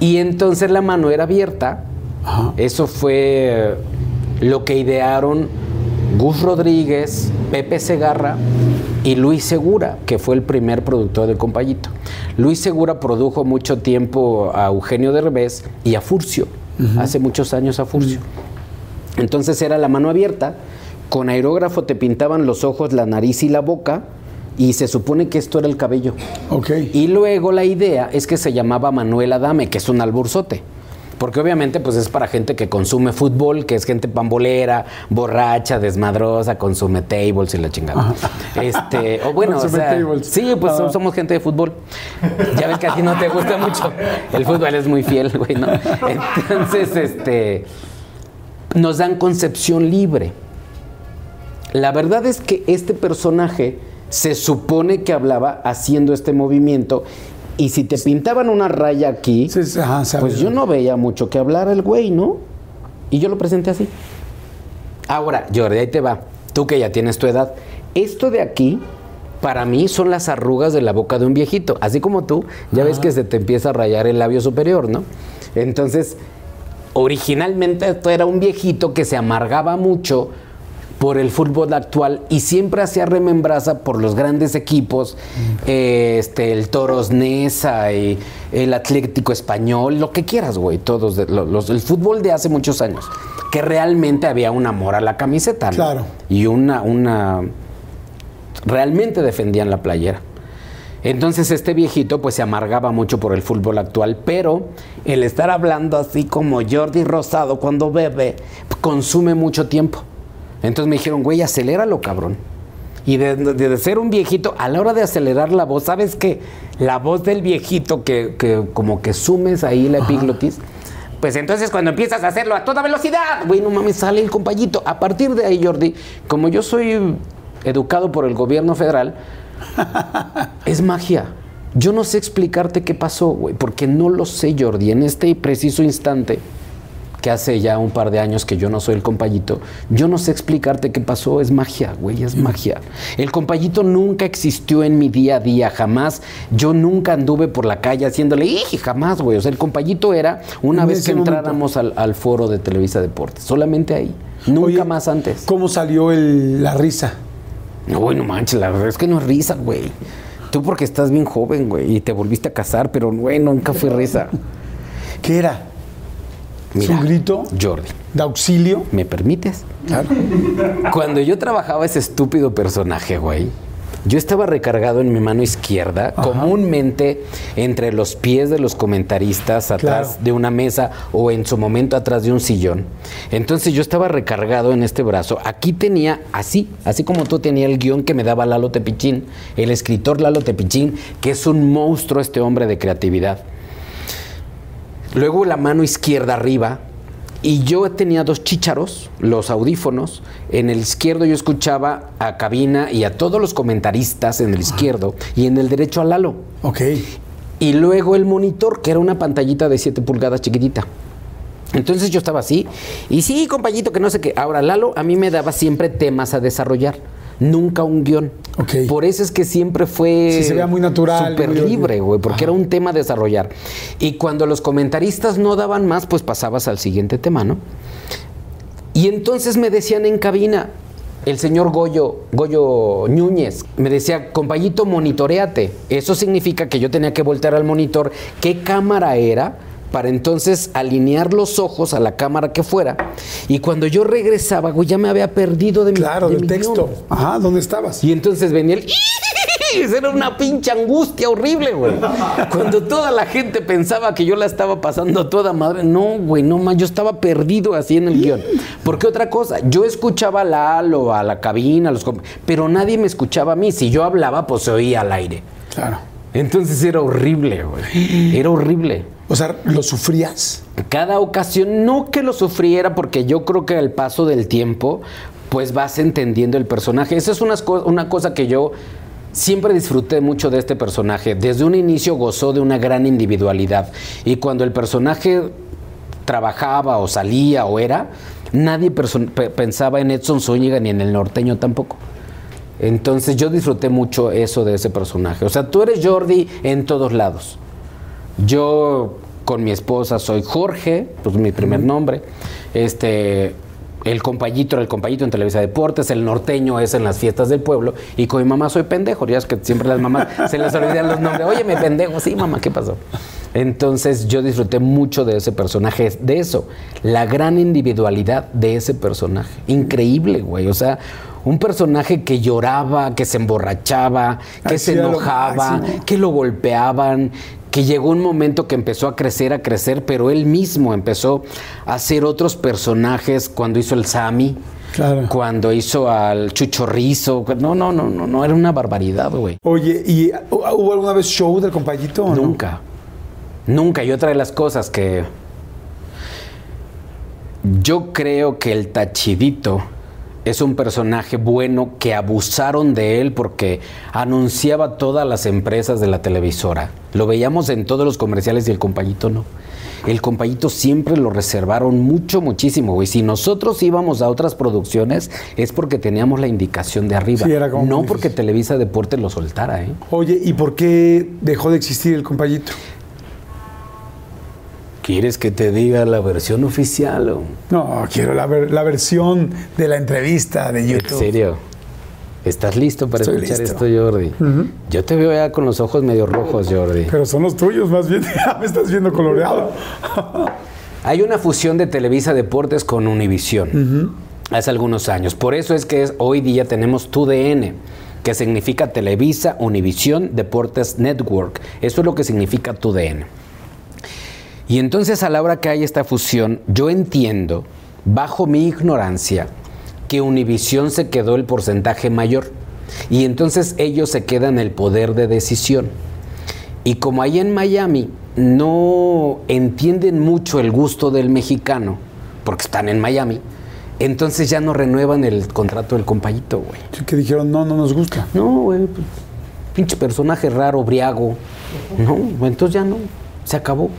y entonces la mano era abierta. Ajá. Eso fue lo que idearon Gus Rodríguez, Pepe Segarra y Luis Segura, que fue el primer productor del Compayito. Luis Segura produjo mucho tiempo a Eugenio Derbez y a Furcio, hace muchos años a Furcio. Entonces era la mano abierta, con aerógrafo te pintaban los ojos, la nariz y la boca, y se supone que esto era el cabello. Ok. Y luego la idea es que se llamaba Manuel Adame, que es un alburzote. Porque obviamente pues es para gente que consume fútbol, que es gente pambolera, borracha, desmadrosa, consume tables y la chingada. Este, <laughs> o bueno, o sea, tables. sí, pues Ah. somos gente de fútbol. Ya ves que a ti no te gusta mucho. El fútbol es muy fiel, güey, ¿no? Entonces, este nos dan concepción libre. La verdad es que este personaje se supone que hablaba haciendo este movimiento y si te pintaban una raya aquí, Sí, sí, ajá, sabe. pues yo no veía mucho que hablar el güey, ¿no? Y yo lo presenté así. Ahora, Jordi, ahí te va. Tú que ya tienes tu edad. Esto de aquí, para mí, son las arrugas de la boca de un viejito. Así como tú, ya ves que se te empieza a rayar el labio superior, ¿no? Entonces, originalmente esto era un viejito que se amargaba mucho por el fútbol actual y siempre hacía remembranza por los grandes equipos, eh, este, el Toros Nesa y el Atlético Español, lo que quieras, güey, todos, de- los, el fútbol de hace muchos años, que realmente había un amor a la camiseta, ¿no? Claro. Y una, una, realmente defendían la playera. Entonces este viejito pues se amargaba mucho por el fútbol actual, pero el estar hablando así como Jordi Rosado cuando bebe consume mucho tiempo. Entonces me dijeron, güey, aceléralo, cabrón. Y de, de- de ser un viejito, a la hora de acelerar la voz, ¿sabes qué? La voz del viejito que, que como que sumes ahí la epiglotis. Pues entonces cuando empiezas a hacerlo a toda velocidad, güey, no mames, sale el compañito. A partir de ahí, Jordi, como yo soy educado por el gobierno federal, <laughs> es magia. Yo no sé explicarte qué pasó, güey, porque no lo sé, Jordi. En este preciso instante, que hace ya un par de años que yo no soy el compayito, yo no sé explicarte qué pasó. Es magia, güey, es magia. El compayito nunca existió en mi día a día, jamás. Yo nunca anduve por la calle haciéndole, ¡y jamás, güey! O sea, el compayito era una En vez que entráramos al, al foro de Televisa Deportes, solamente ahí. Nunca Oye, más antes. ¿Cómo salió el- la risa? No, güey, no manches, la verdad es que no es risa, güey. Tú porque estás bien joven, güey, y te volviste a casar, pero, güey, nunca fue risa. ¿Qué era? Mira, ¿Su grito Jordi, de auxilio? ¿me permites? Claro. Cuando yo trabajaba ese estúpido personaje, güey, yo estaba recargado en mi mano izquierda, comúnmente entre los pies de los comentaristas, atrás Claro. de una mesa o en su momento atrás de un sillón. Entonces yo estaba recargado en este brazo. Aquí tenía así, así como tú tenía el guion que me daba Lalo Tepichín, el escritor Lalo Tepichín, que es un monstruo este hombre de creatividad. Luego la mano izquierda arriba. Y yo tenía dos chícharos, los audífonos. En el izquierdo yo escuchaba a Cabina y a todos los comentaristas en el izquierdo. Y en el derecho a Lalo. Ok. Y luego el monitor, que era una pantallita de 7 pulgadas chiquitita. Entonces yo estaba así. Y sí, compañito, que no sé qué. Ahora, Lalo a mí me daba siempre temas a desarrollar. Nunca un guion. Por eso es que siempre fue. Sí, se veía muy natural, Súper libre, güey, porque era un tema a desarrollar. Y cuando los comentaristas no daban más, pues pasabas al siguiente tema, ¿no? Y entonces me decían en cabina, el señor Goyo, Goyo Núñez, me decía, compañito, monitoreate. Eso significa que yo tenía que voltear al monitor qué cámara era para entonces alinear los ojos a la cámara que fuera. Y cuando yo regresaba, güey, ya me había perdido de mi Claro, de del mi texto. guion. Ajá, ¿dónde estabas? Y entonces venía el... Era una pinche angustia horrible, güey. Cuando toda la gente pensaba que yo la estaba pasando toda madre. No, güey, no más. Yo estaba perdido así en el guion. Porque otra cosa, yo escuchaba a la a la cabina, a los pero nadie me escuchaba a mí. Si yo hablaba, pues se oía al aire. Claro. Entonces era horrible, güey. Era horrible. O sea, ¿lo sufrías? Cada ocasión, no que lo sufriera, porque yo creo que al paso del tiempo, pues vas entendiendo el personaje. Esa es una, co- una cosa que yo siempre disfruté mucho de este personaje. Desde un inicio gozó de una gran individualidad. Y cuando el personaje trabajaba o salía o era, nadie pensaba en Edson Zúñiga ni en el norteño tampoco. Entonces yo disfruté mucho eso de ese personaje. O sea, tú eres Jordi en todos lados. Yo con mi esposa soy Jorge, pues mi primer nombre. Este, el compañito era el compañito en Televisa Deportes, el norteño es en las fiestas del pueblo, y con mi mamá soy pendejo. Ya es que siempre las mamás se les olvidan los nombres. Oye, me pendejo, sí, mamá, ¿qué pasó? Entonces yo disfruté mucho de ese personaje, de eso, la gran individualidad de ese personaje. Increíble, güey. O sea, un personaje que lloraba, que se emborrachaba, que se Hacía enojaba, que lo golpeaban, que llegó un momento que empezó a crecer, a crecer, pero él mismo empezó a hacer otros personajes cuando hizo el Sami, Claro. cuando hizo al Chuchorrizo. No, no, no, no, no, era una barbaridad, güey. Oye, ¿y hubo alguna vez show del compañito o no? Nunca. Nunca. Y otra de las cosas que yo creo que el tachidito es un personaje bueno que abusaron de él porque anunciaba todas las empresas de la televisora. Lo veíamos en todos los comerciales y el compañito no. El compañito siempre lo reservaron mucho, muchísimo, güey. Si nosotros íbamos a otras producciones es porque teníamos la indicación de arriba. Sí, era como no porque Televisa Deportes lo soltara, ¿eh? Oye, ¿y por qué dejó de existir el compañito? ¿Quieres que te diga la versión oficial o...? No, quiero la, ver- la versión de la entrevista de YouTube. ¿En serio? ¿Estás listo para Estoy escuchar listo. esto, Jordi? Yo te veo ya con los ojos medio rojos, Jordi. Pero son los tuyos, más bien. <laughs> Ya me estás viendo coloreado. <laughs> Hay una fusión de Televisa Deportes con Univisión hace algunos años. Por eso es que es- hoy día tenemos TUDN, que significa Televisa Univisión Deportes Network. Eso es lo que significa TUDN. Y entonces a la hora que hay esta fusión, yo entiendo, bajo mi ignorancia, que Univisión se quedó el porcentaje mayor. Y entonces ellos se quedan el poder de decisión. Y como ahí en Miami no entienden mucho el gusto del mexicano, porque están en Miami, entonces ya no renuevan el contrato del compañito, güey. Sí, Que dijeron, no, no nos gusta. No, güey, pues, pinche personaje raro, briago. No, entonces ya no, se acabó.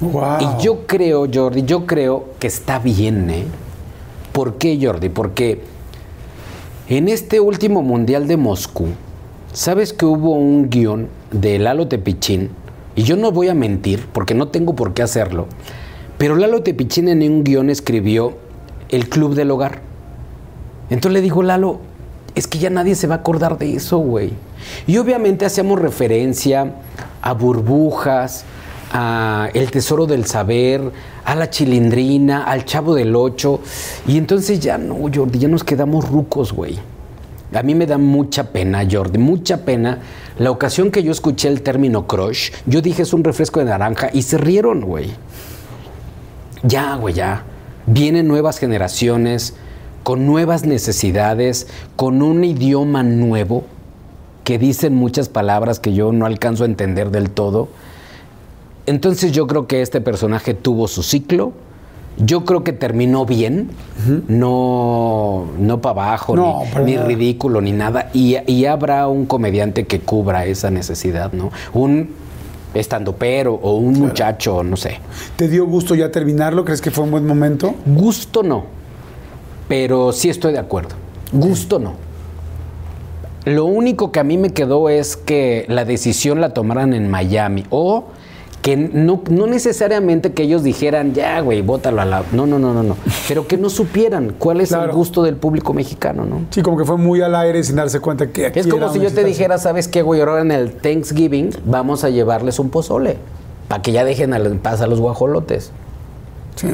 Y yo creo, Jordi, yo creo que está bien, ¿eh? ¿Por qué, Jordi? Porque en este último Mundial de Moscú, ¿sabes que hubo un guion de Lalo Tepichín? Y yo no voy a mentir, porque no tengo por qué hacerlo, pero Lalo Tepichín en un guion escribió El Club del Hogar. Entonces le digo, Lalo, es que ya nadie se va a acordar de eso, güey. Y obviamente hacíamos referencia a burbujas, a El Tesoro del Saber, a la Chilindrina, al Chavo del Ocho. Y entonces ya no, Jordi, ya nos quedamos rucos, güey. A mí me da mucha pena, Jordi, mucha pena. La ocasión que yo escuché el término crush, yo dije es un refresco de naranja y se rieron, güey. Ya, güey, ya. Vienen nuevas generaciones con nuevas necesidades, con un idioma nuevo que dicen muchas palabras que yo no alcanzo a entender del todo. Entonces yo creo que este personaje tuvo su ciclo. Yo creo que terminó bien, no, no para abajo, No, ni, ridículo, ni nada. Y, y habrá un comediante que cubra esa necesidad, ¿no? Un estandopero o un muchacho, no sé. ¿Te dio gusto ya terminarlo? ¿Crees que fue un buen momento? Gusto no, pero sí estoy de acuerdo. Gusto no. Lo único que a mí me quedó es que la decisión la tomaran en Miami o que no, no necesariamente que ellos dijeran, ya, güey, bótalo a la... No, no, no, no, no. <laughs> Pero que no supieran cuál es el gusto del público mexicano, ¿no? Sí, como que fue muy al aire sin darse cuenta que aquí Es como si yo te dijera, ¿sabes qué, güey? Ahora en el Thanksgiving vamos a llevarles un pozole. Para que ya dejen al- en paz a los guajolotes. Sí.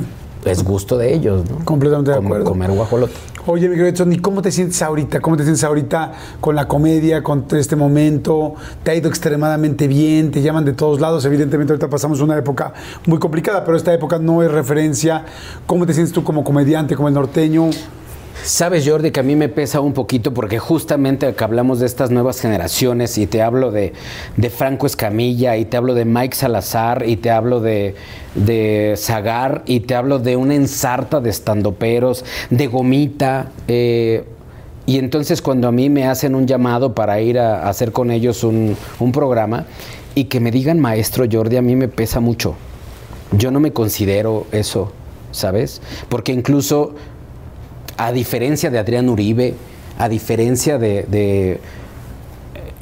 Es gusto de ellos, ¿no? Completamente de Com- acuerdo. Comer guajolote. Oye, mi querido ¿y cómo te sientes ahorita? ¿Cómo te sientes ahorita con la comedia, con este momento? ¿Te ha ido extremadamente bien? ¿Te llaman de todos lados? Evidentemente ahorita pasamos una época muy complicada, pero esta época no es referencia. ¿Cómo te sientes tú como comediante, como el norteño? Sabes, Jordi, que a mí me pesa un poquito porque justamente que hablamos de estas nuevas generaciones y te hablo de, de Franco Escamilla y te hablo de Mike Salazar y te hablo de, de Zagar y te hablo de una ensarta de estandoperos, de Gomita. eh, y entonces cuando a mí me hacen un llamado para ir a, a hacer con ellos un, un programa y que me digan maestro Jordi, a mí me pesa mucho. Yo no me considero eso, ¿sabes? Porque incluso a diferencia de Adrián Uribe, a diferencia de,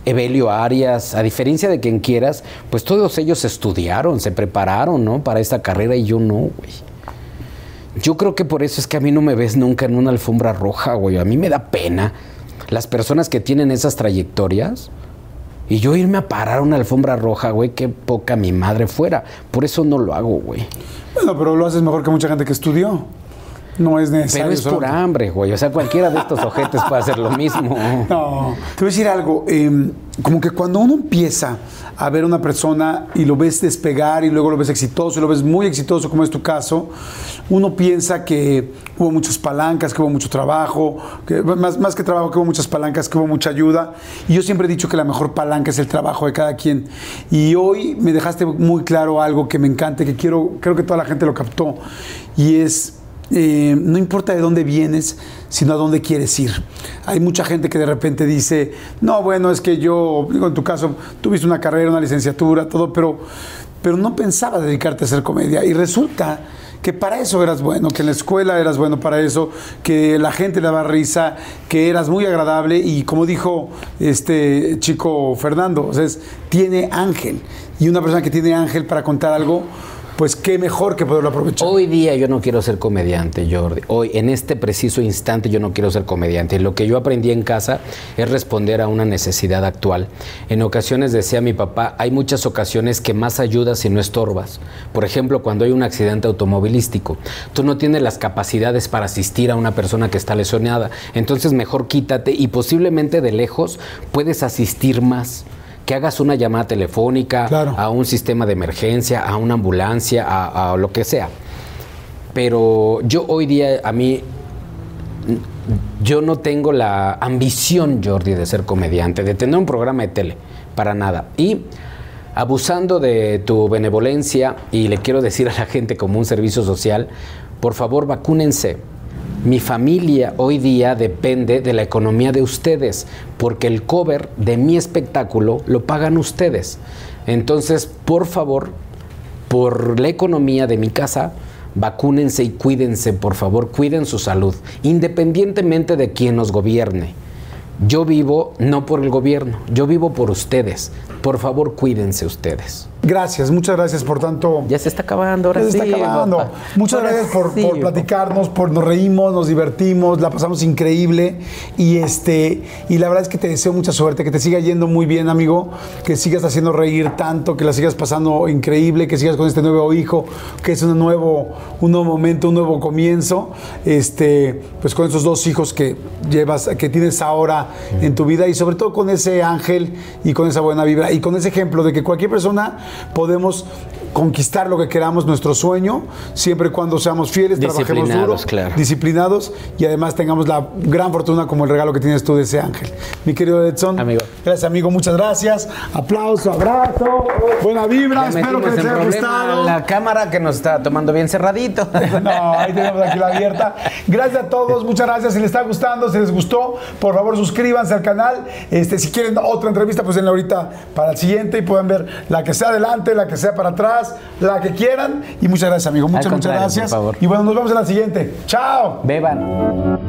Evelio Arias, a diferencia de quien quieras, pues todos ellos estudiaron, se prepararon, ¿no? Para esta carrera y yo no, güey. Yo creo que por eso es que a mí no me ves nunca en una alfombra roja, güey. A mí me da pena las personas que tienen esas trayectorias. Y yo irme a parar una alfombra roja, güey, qué poca mi madre fuera. Por eso no lo hago, güey. Bueno, pero lo haces mejor que mucha gente que estudió. No es necesario. Pero es por hambre, güey. O sea, cualquiera de estos ojetes puede hacer lo mismo. <laughs> No, te voy a decir algo. eh, como que cuando uno empieza a ver a una persona y lo ves despegar y luego lo ves exitoso y lo ves muy exitoso, como es tu caso, uno piensa que hubo muchas palancas, que hubo mucho trabajo, que más, más que trabajo, que hubo muchas palancas, que hubo mucha ayuda. Y yo siempre he dicho que la mejor palanca es el trabajo de cada quien. Y hoy me dejaste muy claro algo que me encanta, y que quiero, creo que toda la gente lo captó, y es eh, no importa de dónde vienes, sino a dónde quieres ir. Hay mucha gente que de repente dice, no, bueno, es que yo, digo, en tu caso, tuviste una carrera, una licenciatura, todo, pero, pero no pensaba dedicarte a hacer comedia. Y resulta que para eso eras bueno, que en la escuela eras bueno para eso, que la gente daba risa, que eras muy agradable y como dijo este chico Fernando, o sea, es- tiene ángel. Y una persona que tiene ángel para contar algo, pues qué mejor que poderlo aprovechar. Hoy día yo no quiero ser comediante, Jordi. Hoy, en este preciso instante, yo no quiero ser comediante. Lo que yo aprendí en casa es responder a una necesidad actual. En ocasiones, decía mi papá, hay muchas ocasiones que más ayudas si no estorbas. Por ejemplo, cuando hay un accidente automovilístico, tú no tienes las capacidades para asistir a una persona que está lesionada. Entonces, mejor quítate y posiblemente de lejos puedes asistir más. Que hagas una llamada telefónica Claro. a un sistema de emergencia, a una ambulancia, a, a lo que sea. Pero yo hoy día, a mí, yo no tengo la ambición, Jordi, de ser comediante, de tener un programa de tele, para nada. Y abusando de tu benevolencia, y le quiero decir a la gente como un servicio social, por favor vacúnense. Mi familia hoy día depende de la economía de ustedes, porque el cover de mi espectáculo lo pagan ustedes. Entonces, por favor, por la economía de mi casa, vacúnense y cuídense, por favor, cuiden su salud, independientemente de quién nos gobierne. Yo vivo no por el gobierno, yo vivo por ustedes. Por favor, cuídense ustedes. Gracias, muchas gracias por tanto. Ya se está acabando, ahora Ya se sí. está acabando. papá. Muchas Ahora gracias por, sí, por platicarnos, por nos reímos, nos divertimos, la pasamos increíble y este y la verdad es que te deseo mucha suerte, que te siga yendo muy bien, amigo, que sigas haciendo reír tanto, que la sigas pasando increíble, que sigas con este nuevo hijo, que es un nuevo un nuevo momento, un nuevo comienzo, este pues con esos dos hijos que llevas que tienes ahora en tu vida y sobre todo con ese ángel y con esa buena vibra y con ese ejemplo de que cualquier persona podemos conquistar lo que queramos, nuestro sueño, siempre y cuando seamos fieles, trabajemos duro, Disciplinados, claro. disciplinados y además tengamos la gran fortuna como el regalo que tienes tú de ese ángel. Mi querido Edson. Amigo. Gracias, amigo. Muchas gracias. Aplauso, abrazo. Buena vibra. Espero que les haya gustado. La cámara que nos está tomando bien cerradito. <laughs> No, ahí tenemos aquí la abierta. Gracias a todos, muchas gracias. Si les está gustando, si les gustó, por favor suscríbanse al canal. Este, si quieren otra entrevista, pues denle ahorita para el siguiente y pueden ver la que sea adelante, la que sea para atrás, la que quieran. Y muchas gracias, amigo. Muchas, muchas gracias. por favor. Y bueno, nos vemos en la siguiente. Chao. Beban.